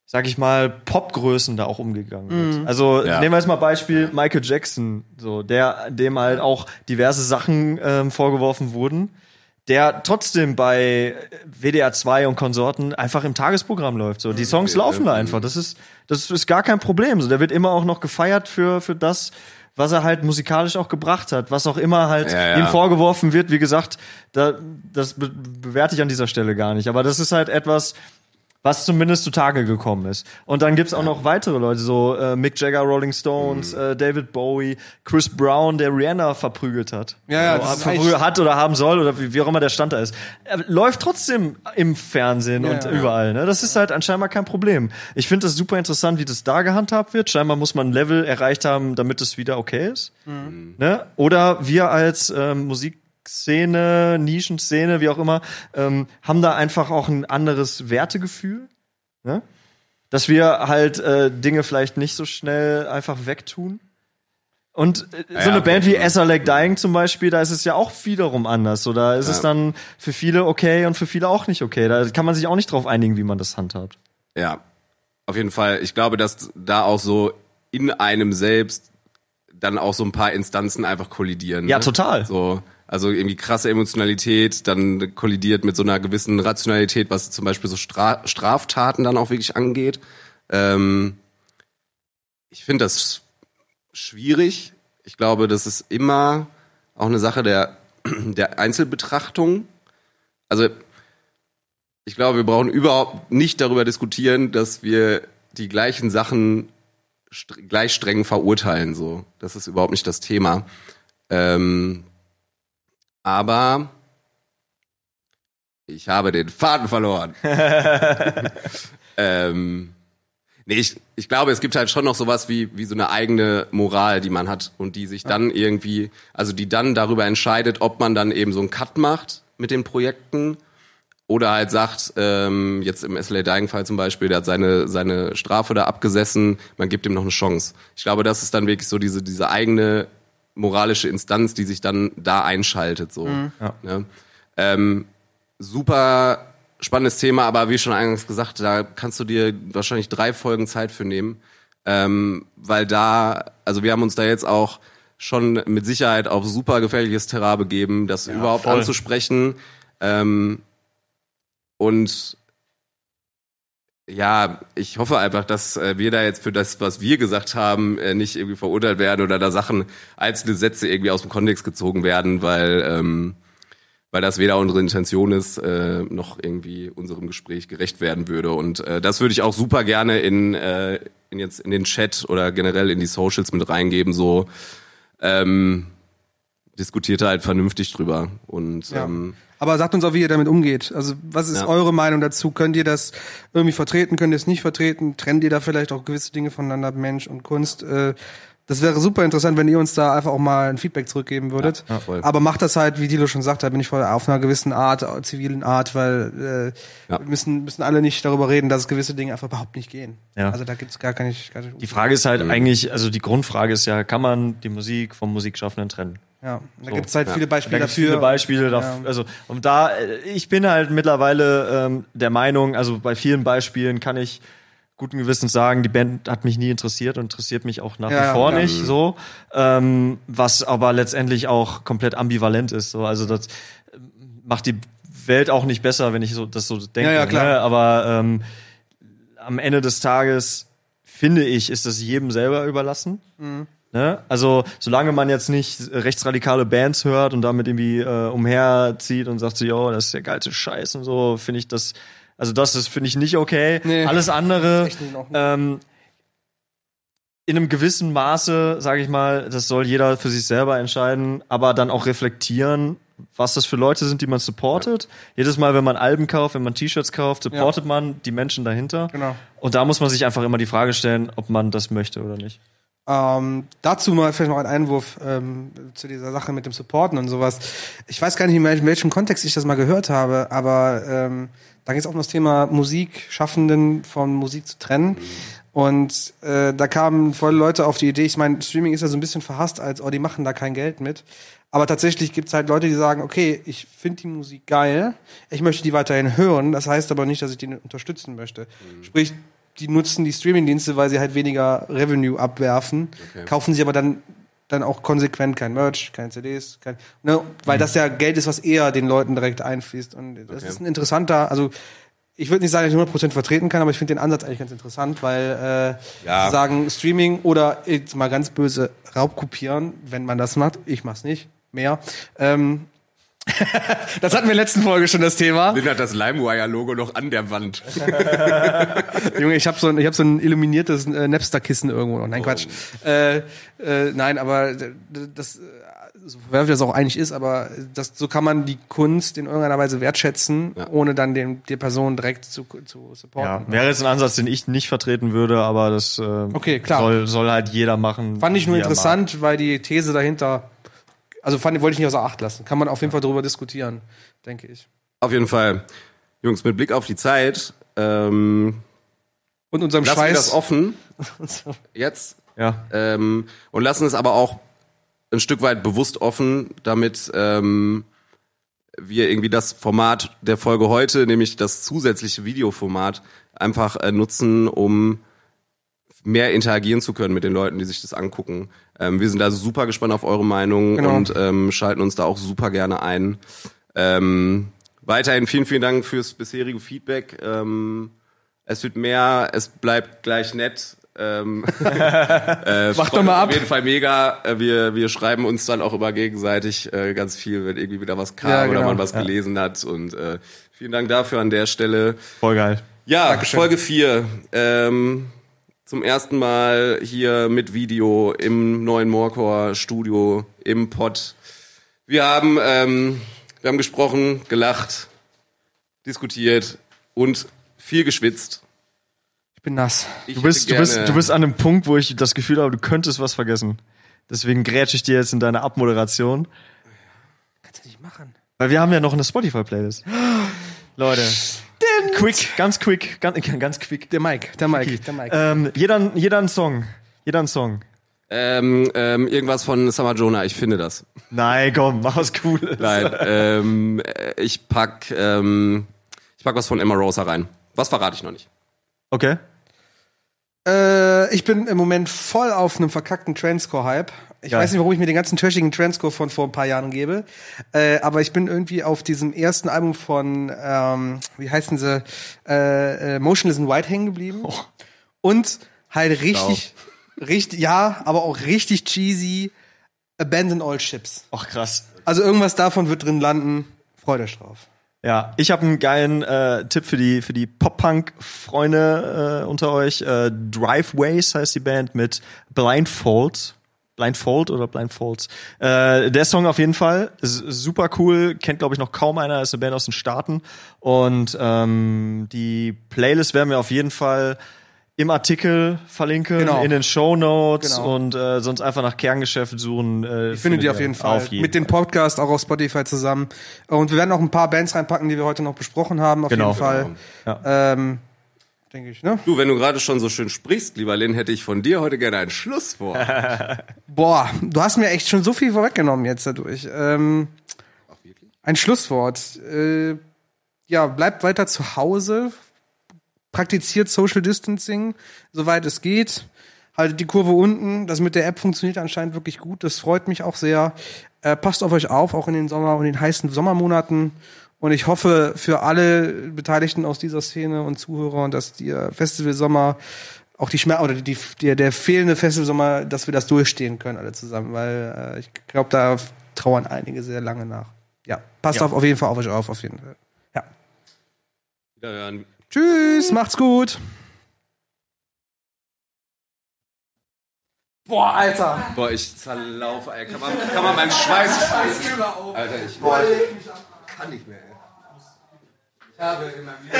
sag ich mal, Popgrößen da auch umgegangen wird. Also Ja. nehmen wir jetzt mal Beispiel Michael Jackson, so der, dem halt auch diverse Sachen ähm, vorgeworfen wurden, der trotzdem bei WDR 2 und Konsorten einfach im Tagesprogramm läuft. So die Songs laufen da einfach. Das ist das ist gar kein Problem. So der wird immer auch noch gefeiert für für das was er halt musikalisch auch gebracht hat, was auch immer halt Ja, ja. ihm vorgeworfen wird, wie gesagt, da, das be bewerte ich an dieser Stelle gar nicht. Aber das ist halt etwas, was zumindest zutage gekommen ist. Und dann gibt's auch noch weitere Leute, so äh, Mick Jagger, Rolling Stones, Mhm. äh, David Bowie, Chris Brown, der Rihanna verprügelt hat. Ja, ja, so, das ist verprügelt hat oder haben soll oder wie, wie auch immer der Stand da ist. Er läuft trotzdem im Fernsehen Ja, und ja. überall. Ne? Das ist halt anscheinend kein Problem. Ich finde das super interessant, wie das da gehandhabt wird. Scheinbar muss man ein Level erreicht haben, damit es wieder okay ist. Mhm. Ne? Oder wir als ähm, Musikszene, Nischenszene, wie auch immer, ähm, haben da einfach auch ein anderes Wertegefühl. Ne? Dass wir halt äh, Dinge vielleicht nicht so schnell einfach wegtun. Und äh, so ja, eine Band wie. Essa Like Dying zum Beispiel, da ist es ja auch wiederum anders. So, da ist es Ja. dann für viele okay und für viele auch nicht okay. Da kann man sich auch nicht drauf einigen, wie man das handhabt. Ja, auf jeden Fall. Ich glaube, dass da auch so in einem selbst dann auch so ein paar Instanzen einfach kollidieren. Ja, ne? total. So, also irgendwie krasse Emotionalität, dann kollidiert mit so einer gewissen Rationalität, was zum Beispiel so Stra Straftaten dann auch wirklich angeht. Ähm, ich finde das schwierig. Ich glaube, das ist immer auch eine Sache der, der Einzelbetrachtung. Also ich glaube, wir brauchen überhaupt nicht darüber diskutieren, dass wir die gleichen Sachen st gleich streng verurteilen. So, das ist überhaupt nicht das Thema. Ähm, aber ich habe den Faden verloren. ähm, nee, ich, ich glaube, es gibt halt schon noch sowas wie, wie so eine eigene Moral, die man hat und die sich dann irgendwie, also die dann darüber entscheidet, ob man dann eben so einen Cut macht mit den Projekten oder halt sagt, ähm, jetzt im SLA Dying Fall zum Beispiel, der hat seine, seine Strafe da abgesessen, man gibt ihm noch eine Chance. Ich glaube, das ist dann wirklich so diese, diese eigene moralische Instanz, die sich dann da einschaltet, so. Ja. Ne? Ähm, super spannendes Thema, aber wie schon eingangs gesagt, da kannst du dir wahrscheinlich drei Folgen Zeit für nehmen, ähm, weil da, also wir haben uns da jetzt auch schon mit Sicherheit auf super gefährliches Terrain begeben, das überhaupt voll. anzusprechen. Ähm, und ja, ich hoffe einfach, dass äh, wir da jetzt für das, was wir gesagt haben, äh, nicht irgendwie verurteilt werden oder da Sachen, einzelne Sätze irgendwie aus dem Kontext gezogen werden, weil ähm, weil das weder unsere Intention ist, äh, noch irgendwie unserem Gespräch gerecht werden würde. Und äh, das würde ich auch super gerne in, äh, in jetzt in den Chat oder generell in die Socials mit reingeben. So ähm, diskutiert halt vernünftig drüber. Und Ja. ähm, Aber sagt uns auch, wie ihr damit umgeht. Also, was ist Ja. eure Meinung dazu? Könnt ihr das irgendwie vertreten? Könnt ihr es nicht vertreten? Trennt ihr da vielleicht auch gewisse Dinge voneinander, Mensch und Kunst? Äh, das wäre super interessant, wenn ihr uns da einfach auch mal ein Feedback zurückgeben würdet. Ja, voll. Aber macht das halt, wie Dilo schon sagt, da bin ich voll auf einer gewissen Art, zivilen Art, weil äh, Ja. wir müssen, müssen alle nicht darüber reden, dass gewisse Dinge einfach überhaupt nicht gehen. Ja. Also da gibt's gar keine, gar keine Die Frage ist halt eigentlich, also die Grundfrage ist ja, kann man die Musik vom Musikschaffenden trennen? Ja, da So. gibt's halt Ja. viele Da Beispiele gibt's dafür. viele Beispiele dafür. Ja. Also, und da, äh, ich bin halt mittlerweile ähm, der Meinung, also bei vielen Beispielen kann ich guten Gewissens sagen, die Band hat mich nie interessiert und interessiert mich auch nach Ja, wie vor ja. nicht so. Ähm, was aber letztendlich auch komplett ambivalent ist. So. Also das äh, macht die Welt auch nicht besser, wenn ich so das so denke. Ja, ja, klar. Ne? Aber ähm, am Ende des Tages finde ich, ist das jedem selber überlassen. Ne? Also, solange man jetzt nicht rechtsradikale Bands hört und damit irgendwie äh, umherzieht und sagt so, yo, das ist der geilste Scheiß und so, finde ich das, also das ist, finde ich nicht okay. Nee. Alles andere, nicht ähm, in einem gewissen Maße, sage ich mal, das soll jeder für sich selber entscheiden, aber dann auch reflektieren, was das für Leute sind, die man supportet. Jedes Mal, wenn man Alben kauft, wenn man T-Shirts kauft, supportet man die Menschen dahinter. Genau. Und da muss man sich einfach immer die Frage stellen, ob man das möchte oder nicht. Ähm, dazu mal vielleicht noch ein Einwurf ähm, zu dieser Sache mit dem Supporten und sowas. Ich weiß gar nicht, in welchem Kontext ich das mal gehört habe, aber ähm, da geht es auch um das Thema Musik, Schaffenden von Musik zu trennen. Und äh, da kamen voll Leute auf die Idee, ich meine, Streaming ist ja so ein bisschen verhasst, als oh, die machen da kein Geld mit. Aber tatsächlich gibt's halt Leute, die sagen, okay, ich finde die Musik geil, ich möchte die weiterhin hören, das heißt aber nicht, dass ich die unterstützen möchte. Sprich, die nutzen die Streamingdienste, weil sie halt weniger Revenue abwerfen, Okay. kaufen sie aber dann dann auch konsequent kein Merch, keine CDs, kein, ne, weil das ja Geld ist, was eher den Leuten direkt einfließt. Und das Okay. ist ein interessanter, also ich würde nicht sagen, dass ich 100% vertreten kann, aber ich finde den Ansatz eigentlich ganz interessant, weil äh, Ja. sagen Streaming oder jetzt mal ganz böse Raubkopieren, wenn man das macht, ich mach's nicht, mehr, ähm, Das hatten wir in der letzten Folge schon das Thema. Lin hat das LimeWire-Logo noch an der Wand. Junge, ich habe so ein, ich hab so ein illuminiertes äh, Napster-Kissen irgendwo noch. Nein, Quatsch. Äh, äh, nein, aber d- das, äh, so verwerflich das auch eigentlich ist, aber das, so kann man die Kunst in irgendeiner Weise wertschätzen, Ja. ohne dann den, die Person direkt zu, zu supporten. Ja, wäre jetzt ein Ansatz, den ich nicht vertreten würde, aber das äh, Okay, klar. Soll, soll halt jeder machen. Fand ich nur er interessant, weil die These dahinter, also fand, wollte ich nicht außer Acht lassen. Kann man auf jeden Fall darüber diskutieren, denke ich. Auf jeden Fall. Jungs, mit Blick auf die Zeit, ähm, Und unserem lassen wir das offen. Jetzt. Ja. Ähm, und lassen es aber auch ein Stück weit bewusst offen, damit ähm, wir irgendwie das Format der Folge heute, nämlich das zusätzliche Videoformat, einfach äh, nutzen, um mehr interagieren zu können mit den Leuten, die sich das angucken. Ähm, wir sind da super gespannt auf eure Meinung Genau. und ähm, schalten uns da auch super gerne ein. Ähm, weiterhin vielen, vielen Dank fürs bisherige Feedback. Ähm, es wird mehr, es bleibt gleich nett. Ähm, äh, Mach doch mal ab. Auf jeden Fall mega. Äh, Wir, wir schreiben uns dann auch immer gegenseitig äh, ganz viel, wenn irgendwie wieder was kam Ja, oder genau. man was gelesen hat. Und äh, vielen Dank dafür an der Stelle. Voll geil. Ja, Dankeschön. Folge 4. Ähm, zum ersten Mal hier mit Video im neuen Morecore Studio im Pod. Wir haben, ähm, wir haben gesprochen, gelacht, diskutiert und viel geschwitzt. Ich bin nass. Ich Du bist, du, bist, du bist an einem Punkt, wo ich das Gefühl habe, du könntest was vergessen. Deswegen grätsche ich dir jetzt in deine Abmoderation. Kannst du nicht machen. Weil wir haben ja noch eine Spotify-Playlist. Leute. Quick, ganz quick, ganz, ganz quick. Der Mike, der Mike, der Mike. Ähm, jeder, jeder ein Song. Jeder ein Song. Ähm, ähm, irgendwas von Summer Jonah, ich finde das. Nein, komm, mach was Cooles. Nein, ähm, äh, ich pack, ähm, ich pack was von Emma Rosa rein. Was verrate ich noch nicht. Okay. Äh, ich bin im Moment voll auf einem verkackten Trendscore-Hype. Ich Geil. weiß nicht, warum ich mir den ganzen trashigen Trendscore von vor ein paar Jahren gebe. Äh, aber ich bin irgendwie auf diesem ersten Album von, ähm, wie heißen sie, äh, äh, Motionless in White hängen geblieben. Und halt richtig, richtig, ja, aber auch richtig cheesy Abandon All Ships. Ach, krass. Also irgendwas davon wird drin landen. Freut euch drauf. Ja, ich habe einen geilen äh, Tipp für die für die Pop-Punk-Freunde äh, unter euch. Äh, Driveways heißt die Band mit Blindfold. Blindfold oder Blindfolds. Äh, der Song auf jeden Fall ist super cool. Kennt glaube ich noch kaum einer. Ist eine Band aus den Staaten und ähm, die Playlist werden wir auf jeden Fall im Artikel verlinken, Genau. in den Show Notes Genau. und äh, sonst einfach nach Kerngeschäft suchen. Äh, Ich finde die auf jeden Fall. Auf jeden Mit dem Podcast auch auf Spotify zusammen. Und wir werden auch ein paar Bands reinpacken, die wir heute noch besprochen haben, auf Genau. jeden Fall. Ähm, denke ich, ne? Du, wenn du gerade schon so schön sprichst, lieber Lin, hätte ich von dir heute gerne ein Schlusswort. Boah, du hast mir echt schon so viel vorweggenommen jetzt dadurch. Ähm, ein Schlusswort. Äh, ja, bleibt weiter zu Hause. Praktiziert Social Distancing, soweit es geht. Haltet die Kurve unten. Das mit der App funktioniert anscheinend wirklich gut. Das freut mich auch sehr. Äh, passt auf euch auf, auch in den Sommer und den heißen Sommermonaten. Und ich hoffe für alle Beteiligten aus dieser Szene und Zuhörer, dass der Festival Sommer auch die Schmerz oder die, die, der, fehlende Festival Sommer, dass wir das durchstehen können alle zusammen, weil äh, ich glaube, da trauern einige sehr lange nach. Ja, passt Ja. auf, auf jeden Fall auf euch auf, auf jeden Fall. Ja. Wiederhören. Tschüss, macht's gut. Boah, Alter. Boah, ich zerlaufe, ey. Kann man, kann man meinen Schweiß Alter, ich kann nicht mehr, ey. Ich habe in meinem Leben